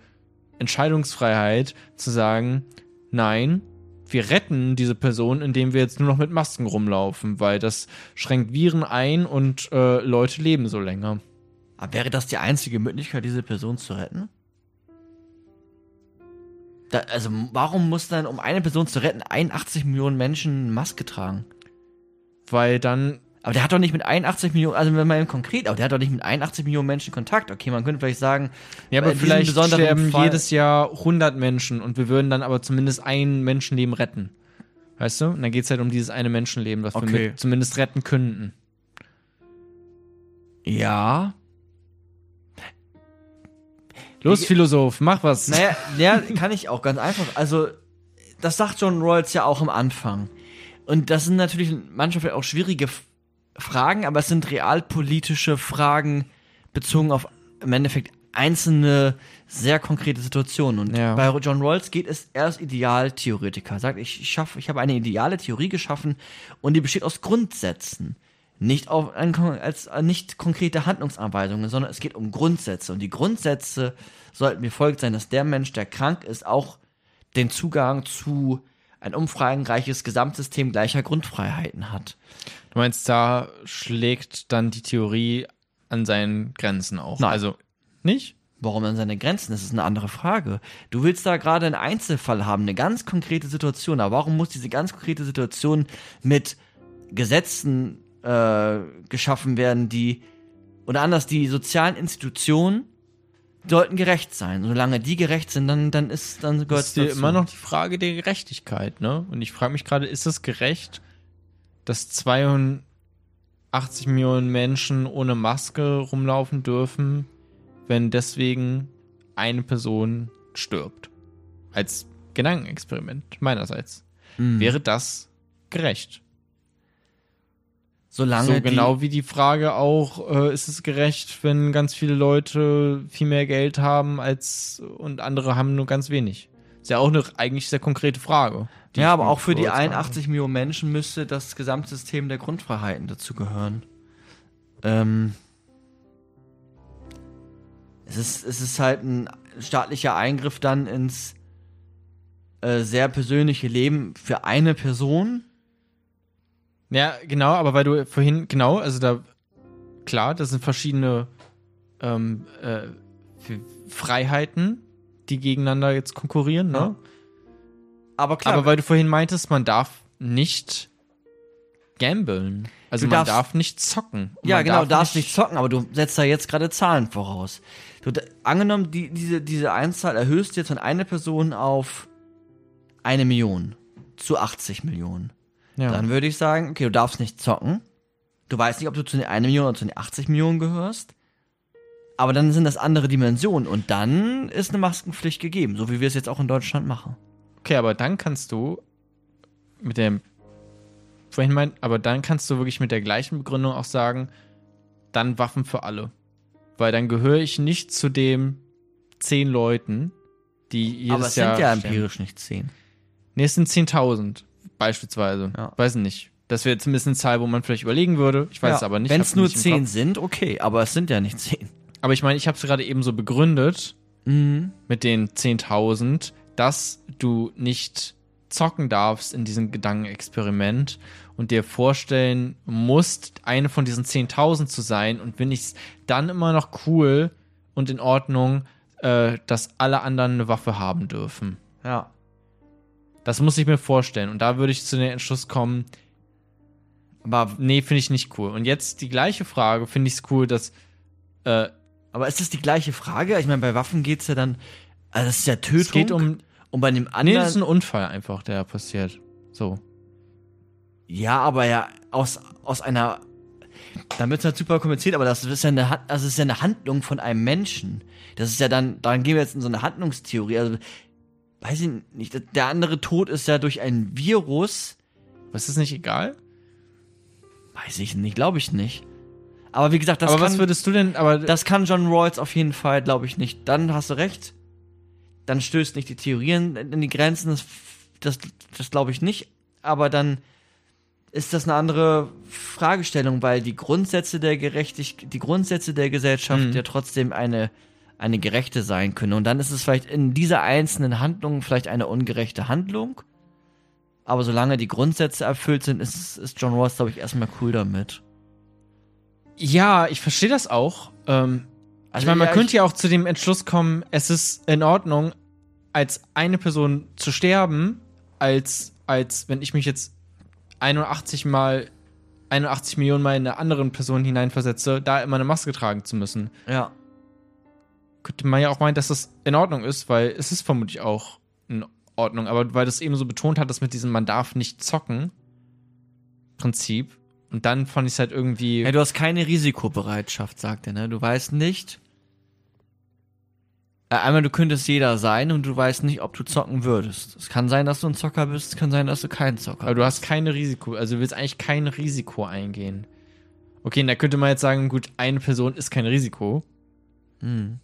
S1: Entscheidungsfreiheit zu sagen, nein, wir retten diese Person, indem wir jetzt nur noch mit Masken rumlaufen, weil das schränkt Viren ein und äh, Leute leben so länger.
S2: Aber wäre das die einzige Möglichkeit, diese Person zu retten? Da, also warum muss dann, um eine Person zu retten, 81 Millionen Menschen Maske tragen?
S1: Weil dann
S2: Aber der hat doch nicht mit 81 Millionen, also wenn man konkret, aber der hat doch nicht mit 81 Millionen Menschen Kontakt. Okay, man könnte vielleicht sagen,
S1: Ja, aber
S2: diesem
S1: vielleicht sterben
S2: Fall-
S1: jedes Jahr 100 Menschen und wir würden dann aber zumindest ein Menschenleben retten. Weißt du? Und dann geht es halt um dieses eine Menschenleben, was wir
S2: Okay.
S1: mit zumindest retten könnten.
S2: ja,
S1: Los,
S2: Ich-
S1: Philosoph, mach was.
S2: Naja, ja, kann ich auch ganz einfach. Also, das sagt John Rawls ja auch am Anfang. Und das sind natürlich manchmal vielleicht auch schwierige Fragen, aber es sind realpolitische Fragen bezogen auf im Endeffekt einzelne sehr konkrete Situationen. Und
S1: Ja.
S2: bei John Rawls geht es, er ist Idealtheoretiker. Sagt, ich, ich, schaff, ich habe eine ideale Theorie geschaffen und die besteht aus Grundsätzen. Nicht auf, als äh, nicht konkrete Handlungsanweisungen, sondern es geht um Grundsätze. Und die Grundsätze sollten wie folgt sein, dass der Mensch, der krank ist, auch den Zugang zu ein umfangreiches Gesamtsystem gleicher Grundfreiheiten hat.
S1: Du meinst, da schlägt dann die Theorie an seinen Grenzen auch.
S2: Nein.
S1: Also, nicht?
S2: Warum an seine Grenzen? Das ist eine andere Frage. Du willst da gerade einen Einzelfall haben, eine ganz konkrete Situation. Aber warum muss diese ganz konkrete Situation mit Gesetzen äh, geschaffen werden, die, oder anders, die sozialen Institutionen sollten gerecht sein. Solange die gerecht sind, dann, dann ist, dann gehört es
S1: immer noch die Frage der Gerechtigkeit, ne? Und ich frage mich gerade, ist es gerecht, dass 82 Millionen Menschen ohne Maske rumlaufen dürfen, wenn deswegen eine Person stirbt? Als Gedankenexperiment meinerseits.
S2: Mhm.
S1: Wäre das gerecht?
S2: Solange
S1: so genau wie die Frage auch, äh, ist es gerecht, wenn ganz viele Leute viel mehr Geld haben als und andere haben nur ganz wenig? Ist ja auch eine eigentlich sehr konkrete Frage.
S2: ja, aber auch für die
S1: kurz frage.
S2: 81 Millionen Menschen müsste das Gesamtsystem der Grundfreiheiten dazu gehören. Ähm, es ist, es ist halt ein staatlicher Eingriff dann ins äh, sehr persönliche Leben für eine Person.
S1: Ja, genau, aber weil du vorhin, genau, also da, klar, das sind verschiedene ähm, äh, Freiheiten, die gegeneinander jetzt konkurrieren, ne?
S2: Ja. Aber klar,
S1: Aber weil du vorhin meintest, man darf nicht gambeln. Also
S2: Du
S1: man
S2: darfst-
S1: darf nicht zocken.
S2: Ja,
S1: man
S2: genau,
S1: darf
S2: darfst nicht zocken, aber du setzt da jetzt gerade Zahlen voraus. Du, angenommen, die, diese, diese Einzahl erhöhst du jetzt von einer Person auf eine Million zu 80 Millionen.
S1: Ja.
S2: Dann würde ich sagen, okay, du darfst nicht zocken. Du weißt nicht, ob du zu den 1 Million oder zu den 80 Millionen gehörst. Aber dann sind das andere Dimensionen und dann ist eine Maskenpflicht gegeben, so wie wir es jetzt auch in Deutschland machen.
S1: Okay, aber dann kannst du mit dem vorhin meint, aber dann kannst du wirklich mit der gleichen Begründung auch sagen, dann Waffen für alle. Weil dann gehöre ich nicht zu den zehn Leuten, die jedes
S2: Aber es
S1: Jahr
S2: sind ja
S1: sterben.
S2: empirisch nicht 10.
S1: Nee, es sind 10.000 beispielsweise.
S2: Ja.
S1: Weiß nicht. Das wäre zumindest eine Zahl, wo man vielleicht überlegen würde. Ich weiß es aber nicht.
S2: Wenn es nur
S1: nicht im
S2: 10
S1: Kopf.
S2: sind, okay, aber es sind ja nicht 10.
S1: Aber ich meine, ich habe es gerade eben so begründet
S2: Mhm.
S1: mit den 10.000, dass du nicht zocken darfst in diesem Gedankenexperiment und dir vorstellen musst, eine von diesen 10.000 zu sein und finde ich es dann immer noch cool und in Ordnung, äh, dass alle anderen eine Waffe haben dürfen.
S2: Ja.
S1: Das muss ich mir vorstellen und da würde ich zu dem Entschluss kommen,
S2: Aber,
S1: nee, finde ich nicht cool. Und jetzt die gleiche Frage, finde ich es cool, dass äh,
S2: aber ist das die gleiche Frage? Ich meine, bei Waffen geht's ja dann. Also, das ist ja Tötung.
S1: es geht um
S2: Und bei dem
S1: Nee,
S2: anderen.
S1: das ist ein Unfall einfach, der passiert. So.
S2: ja, aber ja, aus, aus einer. Dann wird's halt super kompliziert, aber das ist ja eine, das ist ja eine Handlung von einem Menschen. Das ist ja dann, dann gehen wir jetzt in so eine Handlungstheorie. Also, weiß ich nicht, der andere Tod ist ja durch ein Virus.
S1: Was ist nicht egal?
S2: Weiß ich nicht, glaube ich nicht. Aber wie gesagt, das
S1: aber
S2: kann,
S1: was würdest du denn, aber
S2: das kann John Rawls auf jeden Fall, glaube ich, nicht. Dann hast du recht. Dann stößt nicht die Theorien in die Grenzen. Das, das, das glaube ich nicht. Aber dann ist das eine andere Fragestellung, weil die Grundsätze der Gerechtigkeit, die Grundsätze der Gesellschaft
S1: Mhm.
S2: ja trotzdem eine, eine gerechte sein können. Und dann ist es vielleicht in dieser einzelnen Handlung vielleicht eine ungerechte Handlung. Aber solange die Grundsätze erfüllt sind, ist, ist John Ross, glaube ich, erstmal cool damit.
S1: Ja, ich verstehe das auch. Ähm,
S2: Also,
S1: ich meine, man
S2: ja,
S1: könnte ja auch zu dem Entschluss kommen, es ist in Ordnung, als eine Person zu sterben, als, als wenn ich mich jetzt 81 mal, 81 Millionen Mal in eine andere Person hineinversetze, da immer eine Maske tragen zu müssen.
S2: Ja.
S1: Könnte man ja auch meinen, dass das in Ordnung ist, weil es ist vermutlich auch in Ordnung. Aber weil das eben so betont hat, dass mit diesem man darf nicht zocken Prinzip. Und dann fand ich es halt irgendwie.
S2: Ja, du hast keine Risikobereitschaft, sagt er, ne? Du weißt nicht. Äh, Einmal, du könntest jeder sein und du weißt nicht, ob du zocken würdest. Es kann sein, dass du ein Zocker bist, es kann sein, dass du kein Zocker
S1: Aber du hast keine Risiko, also du willst eigentlich kein Risiko eingehen. Okay, und da könnte man jetzt sagen, gut, eine Person ist kein Risiko.
S2: Hm.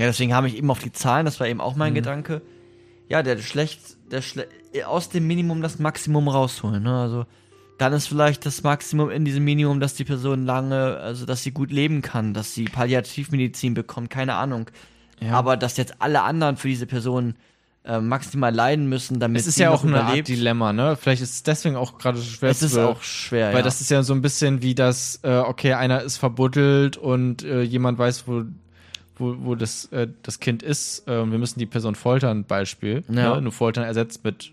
S2: Ja, deswegen habe ich eben auf die Zahlen, das war eben auch mein
S1: Mhm.
S2: Gedanke. Ja, der schlecht, der schle aus dem Minimum das Maximum rausholen, ne? Also, dann ist vielleicht das Maximum in diesem Minimum, dass die Person lange, also dass sie gut leben kann, dass sie Palliativmedizin bekommt, keine Ahnung.
S1: Ja.
S2: Aber dass jetzt alle anderen für diese Person äh, maximal leiden müssen, damit
S1: es ist
S2: sie
S1: ja auch eine Art. Dilemma, ne? Vielleicht ist es deswegen auch gerade so schwer
S2: Es ist
S1: be-
S2: auch schwer,
S1: Weil
S2: ja.
S1: das ist ja so ein bisschen wie das, äh, okay, einer ist verbuddelt und äh, jemand weiß, wo, wo, wo das, äh, das Kind ist. Äh, und wir müssen die Person foltern, Beispiel.
S2: Ja.
S1: Ne? Nur Foltern ersetzt mit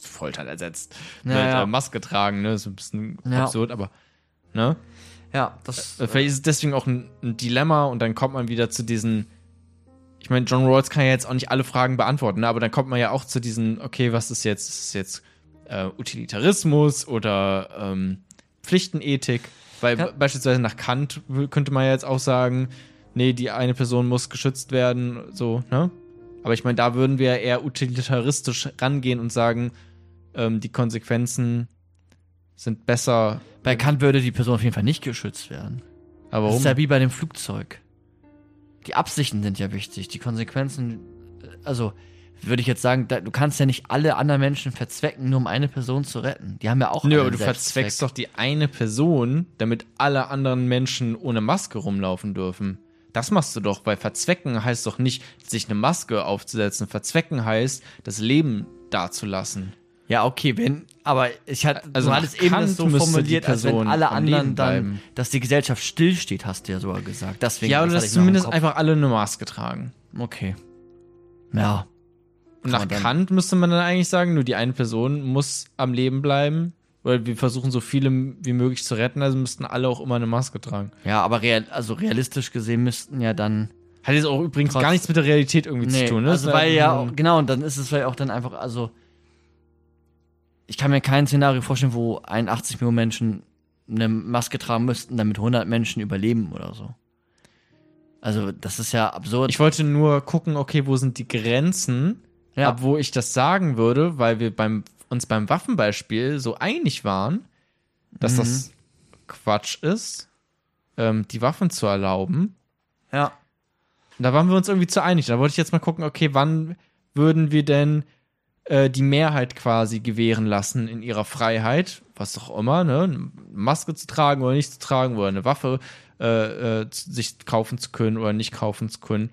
S1: Foltern ersetzt.
S2: Ja,
S1: mit
S2: ja.
S1: Äh, Maske tragen, ne? So ein bisschen
S2: Ja.
S1: absurd, aber ne?
S2: ja, das,
S1: Äh, Vielleicht ist es deswegen auch ein, ein Dilemma und dann kommt man wieder zu diesen. Ich meine, John Rawls kann ja jetzt auch nicht alle Fragen beantworten, ne? aber dann kommt man ja auch zu diesen, okay, was ist jetzt? Ist es jetzt äh, Utilitarismus oder ähm, Pflichtenethik? Weil
S2: Ja.
S1: be- beispielsweise nach Kant könnte man ja jetzt auch sagen, nee, die eine Person muss geschützt werden, so, ne? Aber ich meine, da würden wir eher utilitaristisch rangehen und sagen, ähm, die Konsequenzen sind besser.
S2: bei Kant würde die Person auf jeden Fall nicht geschützt werden.
S1: Aber
S2: Das
S1: warum?
S2: ist ja wie bei dem Flugzeug. Die Absichten sind ja wichtig, die Konsequenzen, äh, also würde ich jetzt sagen, da, du kannst ja nicht alle anderen Menschen verzwecken, nur um eine Person zu retten. Die haben ja auch
S1: Nö, aber du verzweckst doch die eine Person, damit alle anderen Menschen ohne Maske rumlaufen dürfen. Das machst du doch, weil verzwecken heißt doch nicht, sich eine Maske aufzusetzen. Verzwecken heißt, das Leben dazulassen.
S2: Ja, okay, wenn, aber ich hatte,
S1: Also
S2: du hattest eben
S1: Kant
S2: das so formuliert, als wenn alle anderen dann, dass die Gesellschaft stillsteht, hast du ja sogar gesagt. Deswegen,
S1: ja, oder dass zumindest einfach alle eine Maske tragen.
S2: Okay. Ja.
S1: Und nach Kant müsste man dann eigentlich sagen, nur die eine Person muss am Leben bleiben. Weil wir versuchen so viele wie möglich zu retten, also müssten alle auch immer eine Maske tragen.
S2: Ja, aber real, also realistisch gesehen müssten ja dann
S1: Hat jetzt auch übrigens
S2: Trotz-
S1: gar nichts mit der Realität irgendwie
S2: Nee,
S1: zu tun, ne?
S2: Also weil ja,
S1: nur-
S2: genau, und dann ist es vielleicht auch dann einfach, also ich kann mir kein Szenario vorstellen, wo 81 Millionen Menschen eine Maske tragen müssten, damit 100 Menschen überleben oder so. Also das ist ja absurd.
S1: Ich wollte nur gucken, okay, wo sind die Grenzen,
S2: ja.
S1: ab wo ich das sagen würde, weil wir beim, uns beim Waffenbeispiel so einig waren, dass
S2: Mhm.
S1: das Quatsch ist, ähm, die Waffen zu erlauben.
S2: ja.
S1: Da waren wir uns irgendwie zu einig. Da wollte ich jetzt mal gucken, okay, wann würden wir denn äh, die Mehrheit quasi gewähren lassen in ihrer Freiheit, was auch immer, ne? Eine Maske zu tragen oder nicht zu tragen oder eine Waffe äh, äh, sich kaufen zu können oder nicht kaufen zu können.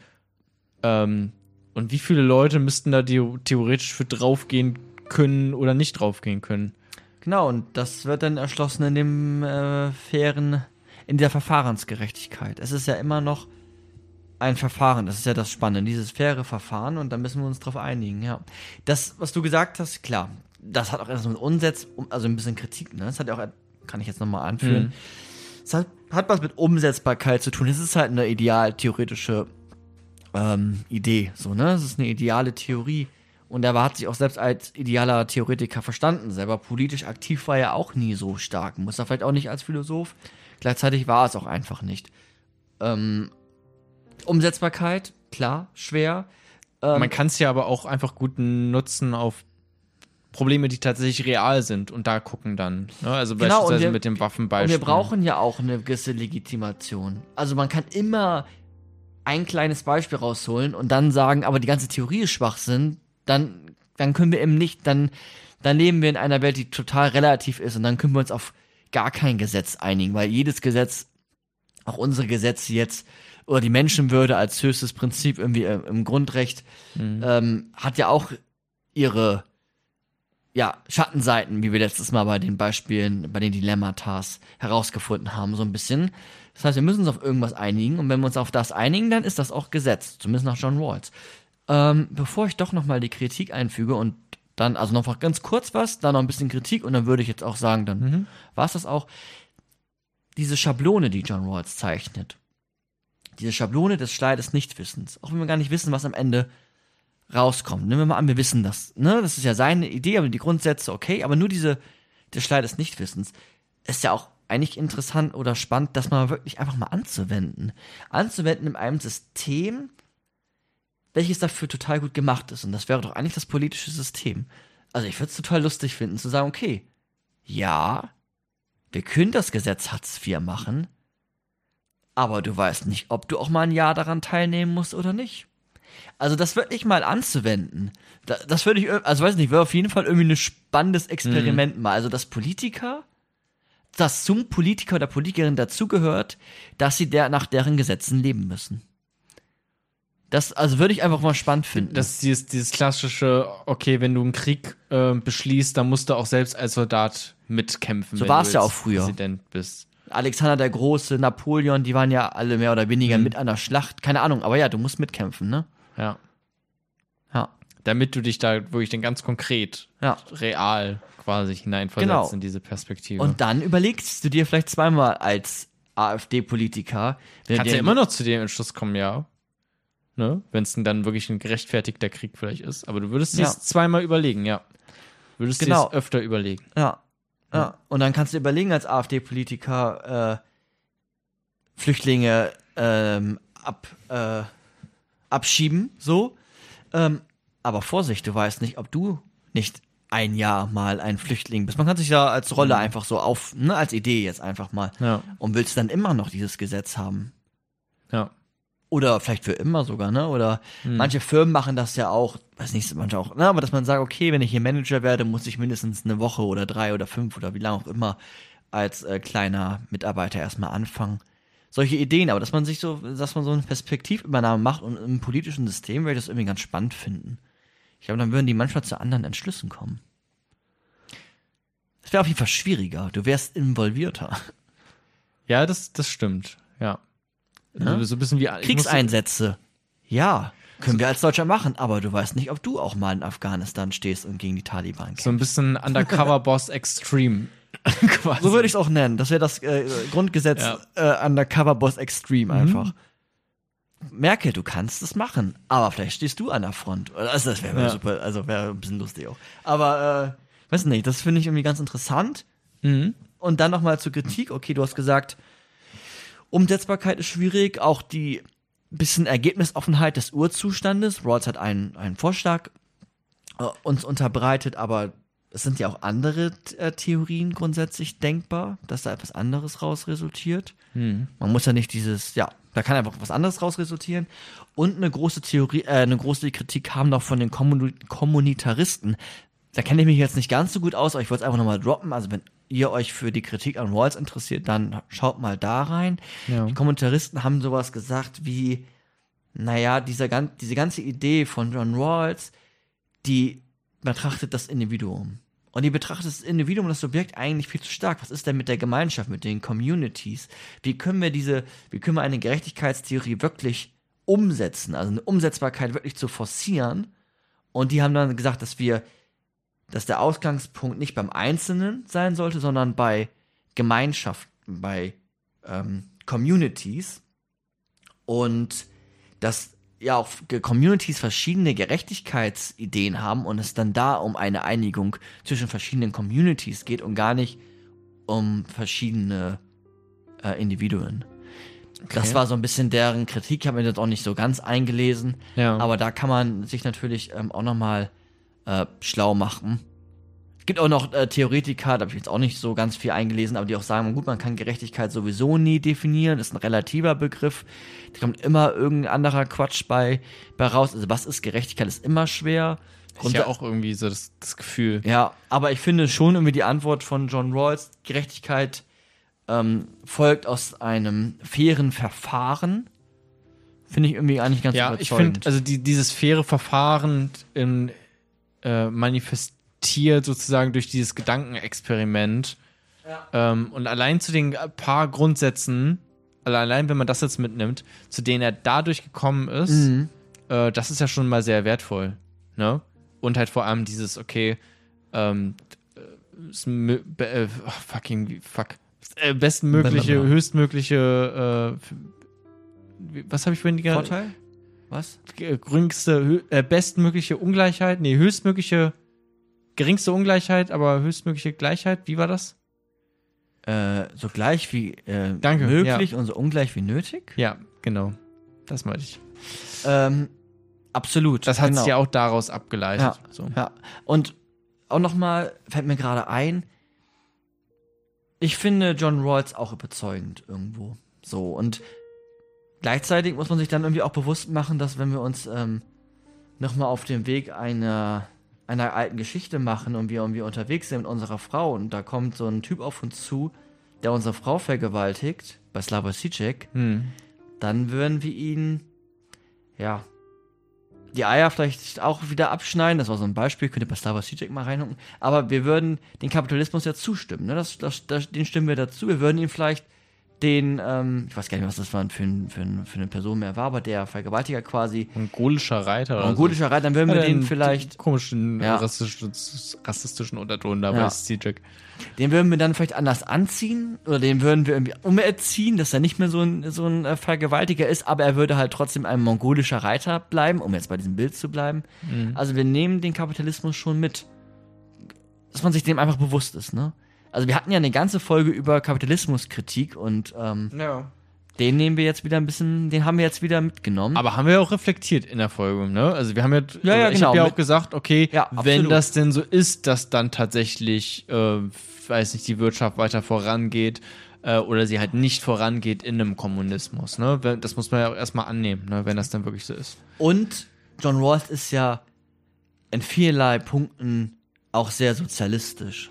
S1: Ähm, und wie viele Leute müssten da theoretisch für draufgehen können oder nicht draufgehen können?
S2: Genau, und das wird dann erschlossen in dem äh, fairen, in der Verfahrensgerechtigkeit. Es ist ja immer noch ein Verfahren, das ist ja das Spannende, dieses faire Verfahren und da müssen wir uns drauf einigen, ja. Das, was du gesagt hast, klar, das hat auch etwas mit Umsetz, also ein bisschen Kritik, ne? Das hat ja auch, kann ich jetzt nochmal anführen.
S1: Mhm.
S2: Es hat, hat was mit Umsetzbarkeit zu tun. Es ist halt eine ideal-theoretische ähm, Idee, so, ne? Es ist eine ideale Theorie. Und er hat sich auch selbst als idealer Theoretiker verstanden. Selber politisch aktiv war er auch nie so stark. Muss er vielleicht auch nicht als Philosoph. Gleichzeitig war es auch einfach nicht. Ähm, Umsetzbarkeit, klar, schwer. Ähm,
S1: Man kann es ja aber auch einfach gut nutzen auf Probleme, die tatsächlich real sind und da gucken dann. Ne? Also
S2: Genau, und
S1: beispielsweise
S2: wir-
S1: mit dem
S2: Und
S1: Waffenbeispiel.
S2: wir brauchen ja auch eine gewisse Legitimation. Also man kann immer ein kleines Beispiel rausholen und dann sagen, aber die ganze Theorie ist Schwachsinn, dann, dann können wir eben nicht, dann, dann leben wir in einer Welt, die total relativ ist und dann können wir uns auf gar kein Gesetz einigen, weil jedes Gesetz, auch unsere Gesetze jetzt, oder die Menschenwürde als höchstes Prinzip irgendwie äh, im Grundrecht,
S1: Mhm.
S2: ähm, hat ja auch ihre, ja, Schattenseiten, wie wir letztes Mal bei den Beispielen, bei den Dilemmatas herausgefunden haben, so ein bisschen. Das heißt, wir müssen uns auf irgendwas einigen und wenn wir uns auf das einigen, dann ist das auch Gesetz, zumindest nach John Rawls. Ähm, bevor ich doch nochmal die Kritik einfüge und dann, also noch ganz kurz was, dann noch ein bisschen Kritik und dann würde ich jetzt auch sagen, dann mhm. war es das auch. Diese Schablone, die John Rawls zeichnet, diese Schablone des Schlei des Nichtwissens, auch wenn wir gar nicht wissen, was am Ende rauskommt. Nehmen wir mal an, wir wissen das. Ne? Das ist ja seine Idee, aber die Grundsätze okay, aber nur diese, der Schlei des Nichtwissens ist ja auch eigentlich interessant oder spannend, das mal wirklich einfach mal anzuwenden. Anzuwenden in einem System, welches dafür total gut gemacht ist. Und das wäre doch eigentlich das politische System. Also ich würde es total lustig finden, zu sagen, okay, ja, wir können das Gesetz Hartz IV machen, aber du weißt nicht, ob du auch mal ein Jahr daran teilnehmen musst oder nicht. Also das wirklich mal anzuwenden, das würde ich, also weiß nicht, wäre auf jeden Fall irgendwie ein spannendes Experiment mhm. mal. Also dass Politiker, dass zum Politiker oder Politikerin dazugehört, dass sie der, nach deren Gesetzen leben müssen. Das, also würde ich einfach mal spannend finden.
S1: Das ist dieses, dieses klassische, okay, wenn du einen Krieg äh, beschließt, dann musst du auch selbst als Soldat mitkämpfen.
S2: So war es ja auch früher.
S1: Präsident bist.
S2: Alexander der Große, Napoleon, die waren ja alle mehr oder weniger mhm. mit an der Schlacht. Keine Ahnung, aber ja, du musst mitkämpfen, ne?
S1: Ja. Ja. Damit du dich da wirklich dann ganz konkret,
S2: ja.
S1: real quasi hineinversetzt genau. in diese Perspektive.
S2: Und dann überlegst du dir vielleicht zweimal als AfD-Politiker.
S1: Kannst ja immer noch zu dem Entschluss kommen, ja. Ne? Wenn es dann wirklich ein gerechtfertigter Krieg vielleicht ist. Aber du würdest ja. es zweimal überlegen, ja. Würdest genau. es öfter überlegen.
S2: Ja. ja. ja. Und dann kannst du überlegen als AfD-Politiker, äh, Flüchtlinge ähm, ab, äh, abschieben, so. Ähm, aber Vorsicht, du weißt nicht, ob du nicht ein Jahr mal ein Flüchtling bist. Man kann sich ja als Rolle mhm. einfach so auf, ne, als Idee jetzt einfach mal.
S1: Ja.
S2: Und willst dann immer noch dieses Gesetz haben.
S1: Ja.
S2: Oder vielleicht für immer sogar, ne? Oder mhm. manche Firmen machen das ja auch, weiß nicht, manche auch, ne? Aber dass man sagt, okay, wenn ich hier Manager werde, muss ich mindestens eine Woche oder drei oder fünf oder wie lange auch immer als äh, kleiner Mitarbeiter erstmal anfangen solche Ideen, aber dass man sich so, dass man so eine Perspektivübernahme macht und im politischen System würde ich das irgendwie ganz spannend finden. Ich glaube, dann würden die manchmal zu anderen Entschlüssen kommen. Es wäre auf jeden Fall schwieriger. Du wärst involvierter.
S1: Ja, das, das stimmt. Ja. Ja? So ein bisschen wie
S2: Kriegseinsätze. Ja, können wir als Deutscher machen, aber du weißt nicht, ob du auch mal in Afghanistan stehst und gegen die Taliban kämpfst.
S1: So ein bisschen Undercover Boss Extreme.
S2: so würde ich es auch nennen. Das wäre das äh, Grundgesetz ja. äh, Undercover Boss Extreme mhm. einfach. Mhm. Merke, du kannst es machen, aber vielleicht stehst du an der Front. Also das wäre ja. super, also wäre ein bisschen lustig auch. Aber äh, weiß nicht, das finde ich irgendwie ganz interessant.
S1: Mhm.
S2: Und dann nochmal zur Kritik. Okay, du hast gesagt, Umsetzbarkeit ist schwierig, auch die bisschen Ergebnisoffenheit des Urzustandes. Rawls hat einen, einen Vorschlag äh, uns unterbreitet, aber es sind ja auch andere äh, Theorien grundsätzlich denkbar, dass da etwas anderes raus resultiert.
S1: Hm.
S2: Man muss ja nicht dieses, ja, da kann einfach was anderes raus resultieren. Und eine große Theorie, äh, eine große Kritik kam noch von den Kommun Kommunitaristen. Da kenne ich mich jetzt nicht ganz so gut aus, aber ich wollte es einfach nochmal droppen. Also wenn ihr euch für die Kritik an Rawls interessiert, dann schaut mal da rein. Ja. Die Kommunitaristen haben sowas gesagt wie, naja, dieser, diese ganze Idee von John Rawls, die betrachtet das Individuum. Und die betrachtet das Individuum, das Subjekt eigentlich viel zu stark. Was ist denn mit der Gemeinschaft, mit den Communities? Wie können wir diese, wie können wir eine Gerechtigkeitstheorie wirklich umsetzen? Also eine Umsetzbarkeit wirklich zu forcieren. Und die haben dann gesagt, dass wir, dass der Ausgangspunkt nicht beim Einzelnen sein sollte, sondern bei Gemeinschaften, bei ähm, Communities. Und dass ja auch Communities verschiedene Gerechtigkeitsideen haben und es dann da um eine Einigung zwischen verschiedenen Communities geht und gar nicht um verschiedene äh, Individuen. Okay. Das war so ein bisschen deren Kritik. Ich habe mir das auch nicht so ganz eingelesen.
S1: Ja.
S2: Aber da kann man sich natürlich ähm, auch nochmal äh, schlau machen gibt auch noch äh, Theoretiker, da habe ich jetzt auch nicht so ganz viel eingelesen, aber die auch sagen, gut, man kann Gerechtigkeit sowieso nie definieren, ist ein relativer Begriff. Da kommt immer irgendein anderer Quatsch bei, bei raus. Also was ist Gerechtigkeit, ist immer schwer.
S1: Ist ja auch irgendwie so das, das Gefühl.
S2: Ja, aber ich finde schon irgendwie die Antwort von John Rawls, Gerechtigkeit ähm, folgt aus einem fairen Verfahren. Finde ich irgendwie eigentlich ganz
S1: ja, überzeugend. Ja, ich finde, also die, dieses faire Verfahren in, äh, manifest reflektiert sozusagen durch dieses Gedankenexperiment. Ähm, und allein zu den paar Grundsätzen, also allein wenn man das jetzt mitnimmt, zu denen er dadurch gekommen ist,
S2: Mhm.
S1: äh, das ist ja schon mal sehr wertvoll. Ne? Und halt vor allem dieses, okay, ähm, äh, äh, oh, fucking, fuck. Äh, bestmögliche, höchstmögliche, äh, was habe ich vorhin die
S2: Vorteil? Was?
S1: G- geringste, äh, bestmögliche Ungleichheit, nee, höchstmögliche, geringste Ungleichheit, aber höchstmögliche Gleichheit, wie war das?
S2: Äh, so gleich wie äh,
S1: Danke,
S2: möglich und so ungleich wie nötig?
S1: Ja, genau. Das meinte ich.
S2: Ähm, absolut.
S1: Das hat
S2: genau.
S1: sich ja auch daraus abgeleitet.
S2: Ja.
S1: So.
S2: Ja, und auch nochmal fällt mir gerade ein, ich finde John Rawls auch überzeugend irgendwo. So, und gleichzeitig muss man sich dann irgendwie auch bewusst machen, dass wenn wir uns ähm, nochmal auf dem Weg einer, einer alten Geschichte machen und wir irgendwie unterwegs sind mit unserer Frau und da kommt so ein Typ auf uns zu, der unsere Frau vergewaltigt, bei Slavoj Žižek,
S1: Hm.
S2: dann würden wir ihn, ja, die Eier vielleicht auch wieder abschneiden. Das war so ein Beispiel, könnt ihr bei Slavoj Žižek mal reingucken. Aber wir würden den Kapitalismus ja zustimmen. Ne? Das, das, das, den stimmen wir dazu. Wir würden ihn vielleicht den, ähm, ich weiß gar nicht, was das war für, ein, für, ein, für eine Person mehr war, aber der Vergewaltiger quasi,
S1: Mongolischer Reiter oder
S2: mongolischer Reiter, dann würden
S1: so.
S2: wir den vielleicht,
S1: komischen
S2: Ja.
S1: rassistischen, rassistischen Unterton dabei
S2: Ja.
S1: ist Cedric.
S2: den würden wir dann vielleicht anders anziehen oder den würden wir irgendwie umerziehen, dass er nicht mehr so ein, so ein äh, Vergewaltiger ist, aber er würde halt trotzdem ein mongolischer Reiter bleiben, um jetzt bei diesem Bild zu bleiben. Also wir nehmen den Kapitalismus schon mit. Dass man sich dem einfach bewusst ist, ne? Also wir hatten ja eine ganze Folge über Kapitalismuskritik und ähm,
S1: Ja.
S2: den nehmen wir jetzt wieder ein bisschen, den haben wir jetzt wieder mitgenommen.
S1: Aber haben wir auch reflektiert in der Folge, ne? Also wir haben ja,
S2: Ja, ja,
S1: ich
S2: genau,
S1: habe ja auch
S2: mit-
S1: gesagt, okay,
S2: Ja,
S1: wenn das denn so ist, dass dann tatsächlich, äh, weiß nicht, die Wirtschaft weiter vorangeht äh, oder sie halt nicht vorangeht in einem Kommunismus, ne? Das muss man ja auch erstmal annehmen, ne? Wenn das dann wirklich so ist.
S2: Und John Rawls ist ja in vielerlei Punkten auch sehr sozialistisch.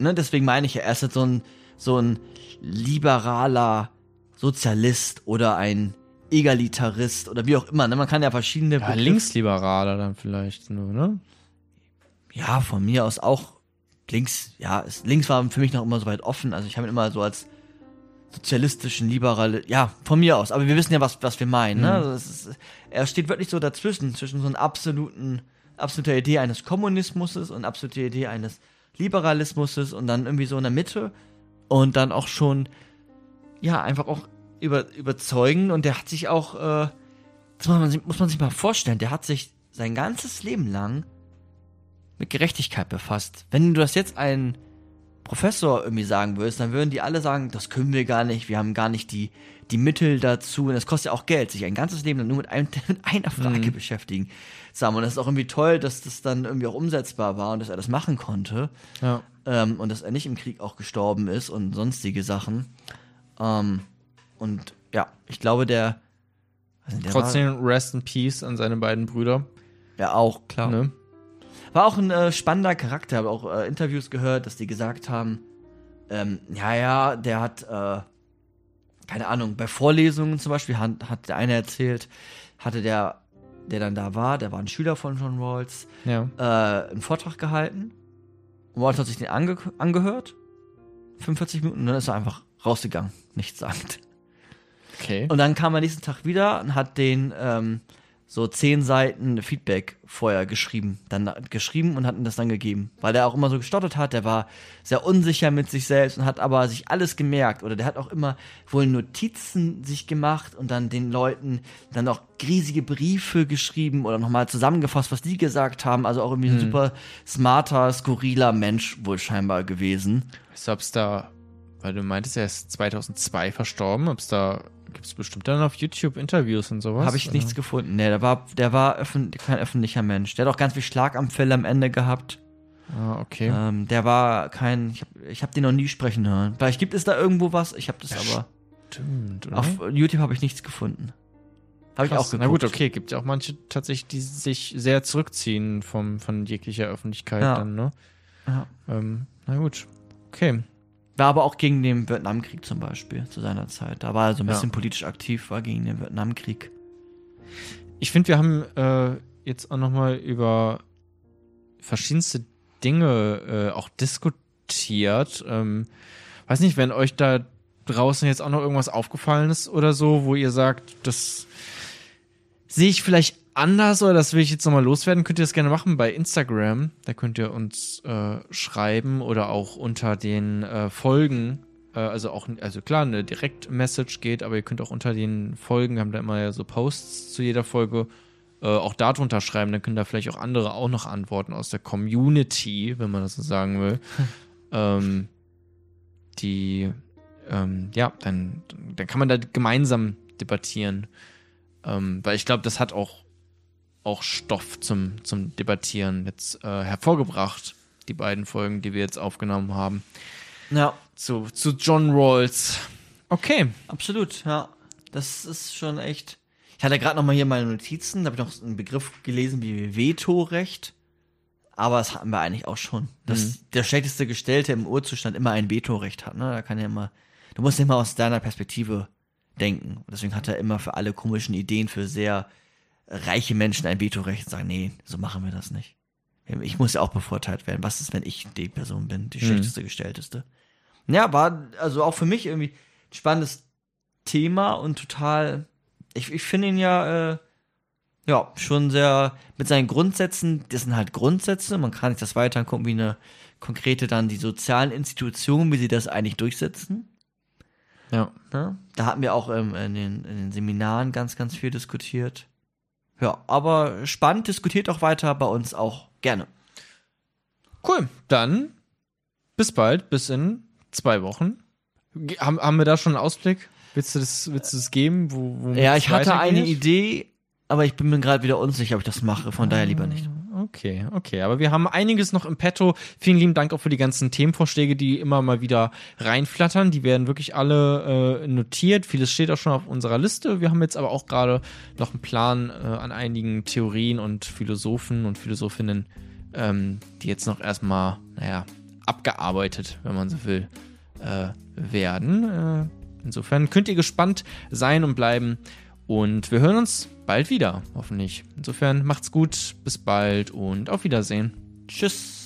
S2: Ne, deswegen meine ich ja, er ist jetzt so ein, so ein liberaler Sozialist oder ein Egalitarist oder wie auch immer. Ne? Man kann ja verschiedene
S1: Ja,
S2: Begriffe-
S1: Linksliberaler dann vielleicht nur, ne?
S2: Ja, von mir aus auch links, ja, es, links war für mich noch immer so weit offen. Also ich habe ihn immer so als sozialistischen, liberale, ja, von mir aus. Aber wir wissen ja, was, was wir meinen. Ne? Also es ist, er steht wirklich so dazwischen, zwischen so einer absoluten, absoluter Idee eines Kommunismus und absoluter Idee eines Liberalismus und dann irgendwie so in der Mitte und dann auch schon, ja, einfach auch über, überzeugen und der hat sich auch, äh, das muss man, sich- muss man sich mal vorstellen, der hat sich sein ganzes Leben lang mit Gerechtigkeit befasst. Wenn du das jetzt einen Professor irgendwie sagen würdest, dann würden die alle sagen, das können wir gar nicht, wir haben gar nicht die, die Mittel dazu. Und das kostet ja auch Geld, sich ein ganzes Leben lang nur mit, einem, mit einer Frage beschäftigen. Sagen. Und das ist auch irgendwie toll, dass das dann irgendwie auch umsetzbar war und dass er das machen konnte.
S1: Ja.
S2: Ähm, und dass er nicht im Krieg auch gestorben ist und sonstige Sachen. Ähm, und ja, ich glaube, der, nicht, der
S1: Trotzdem Rest in Peace an seine beiden Brüder.
S2: war, ja auch, klar.
S1: Ne?
S2: War auch ein äh, spannender Charakter, habe auch äh, Interviews gehört, dass die gesagt haben, ähm, ja, ja, der hat, äh, keine Ahnung, bei Vorlesungen zum Beispiel hat, hat der eine erzählt, hatte der, der dann da war, der war ein Schüler von John Rawls,
S1: Ja.
S2: äh, einen Vortrag gehalten. Und Rawls hat sich den ange angehört, 45 Minuten, und dann ist er einfach rausgegangen, nichts sagt.
S1: Okay.
S2: Und dann kam er nächsten Tag wieder und hat den ähm, so zehn Seiten Feedback vorher geschrieben, dann geschrieben und hat ihm das dann gegeben, weil der auch immer so gestottert hat, der war sehr unsicher mit sich selbst und hat aber sich alles gemerkt. Oder der hat auch immer wohl Notizen sich gemacht und dann den Leuten dann auch riesige Briefe geschrieben oder nochmal zusammengefasst, was die gesagt haben, also auch irgendwie ein super smarter, skurriler Mensch wohl scheinbar gewesen.
S1: Ob es da, weil du meintest, er ist 2002 verstorben, ob es da, gibt es bestimmt dann auf YouTube Interviews und sowas?
S2: Habe ich nichts gefunden. Nee, der war, der war öffn kein öffentlicher Mensch. Der hat auch ganz viel Schlaganfälle am Ende gehabt.
S1: Ah, okay.
S2: Ähm, der war kein, ich habe ich hab den noch nie sprechen hören. Vielleicht gibt es da irgendwo was, ich habe das aber.
S1: Stimmt, oder?
S2: Auf YouTube habe ich nichts gefunden. Habe ich auch geguckt.
S1: Na gut, okay, gibt ja auch manche tatsächlich, die sich sehr zurückziehen vom, von jeglicher Öffentlichkeit
S2: Ja.
S1: dann, ne?
S2: Ja.
S1: Ähm, na gut. Okay.
S2: War aber auch gegen den Vietnamkrieg zum Beispiel zu seiner Zeit. Da war er so ein
S1: Ja.
S2: bisschen politisch aktiv, war gegen den Vietnamkrieg.
S1: Ich finde, wir haben äh, jetzt auch nochmal über verschiedenste Dinge äh, auch diskutiert. Ähm, weiß nicht, wenn euch da draußen jetzt auch noch irgendwas aufgefallen ist oder so, wo ihr sagt, das sehe ich vielleicht anders oder das will ich jetzt nochmal loswerden, könnt ihr das gerne machen bei Instagram. Da könnt ihr uns äh, schreiben oder auch unter den äh, Folgen. Äh, also auch, also klar, eine Direct-Message geht, aber ihr könnt auch unter den Folgen, haben da immer so Posts zu jeder Folge, äh, auch darunter schreiben. Dann können da vielleicht auch andere auch noch antworten aus der Community, wenn man das so sagen will. ähm, die, ähm, ja, dann, dann kann man da gemeinsam debattieren. Ähm, weil ich glaube, das hat auch, auch Stoff zum, zum Debattieren jetzt äh, hervorgebracht, die beiden Folgen, die wir jetzt aufgenommen haben.
S2: Ja.
S1: Zu, zu John Rawls. Okay.
S2: Absolut, ja. Das ist schon echt. Ich hatte gerade noch mal hier meine Notizen, da habe ich noch einen Begriff gelesen wie Vetorecht. Aber das hatten wir eigentlich auch schon. Dass
S1: Mhm.
S2: der schlechteste Gestellte im Urzustand immer ein Vetorecht hat. Ne? Da kann ja immer. Du musst immer aus deiner Perspektive denken. Und deswegen hat er immer für alle komischen Ideen für sehr reiche Menschen ein Vetorecht und sagen, nee, so machen wir das nicht. Ich muss ja auch bevorteilt werden. Was ist, wenn ich die Person bin, die
S1: Mhm.
S2: schlechteste Gestellteste? Ja, war also auch für mich irgendwie ein spannendes Thema und total. Ich, ich finde ihn ja, äh, ja, schon sehr mit seinen Grundsätzen, das sind halt Grundsätze, man kann sich das weiter angucken, wie eine konkrete dann die sozialen Institutionen, wie sie das eigentlich durchsetzen.
S1: Ja.
S2: Ne? Da hatten wir auch ähm, in, den, in den Seminaren ganz, ganz viel diskutiert. Ja, aber spannend, diskutiert auch weiter bei uns auch gerne.
S1: Cool. Dann bis bald, bis in zwei Wochen. Haben, haben wir da schon einen Ausblick? Willst du das, willst du das geben? Wo,
S2: Ja, ich hatte eine? Idee, aber ich bin mir gerade wieder unsicher, ob ich das mache, von daher lieber nicht.
S1: Okay, okay. Aber wir haben einiges noch im Petto. Vielen lieben Dank auch für die ganzen Themenvorschläge, die immer mal wieder reinflattern. Die werden wirklich alle äh, notiert. Vieles steht auch schon auf unserer Liste. Wir haben jetzt aber auch gerade noch einen Plan äh, an einigen Theorien und Philosophen und Philosophinnen, ähm, die jetzt noch erstmal, naja, abgearbeitet, wenn man so will, äh, werden. Äh, insofern könnt ihr gespannt sein und bleiben. Und wir hören uns bald wieder, hoffentlich. Insofern macht's gut, bis bald und auf Wiedersehen.
S2: Tschüss.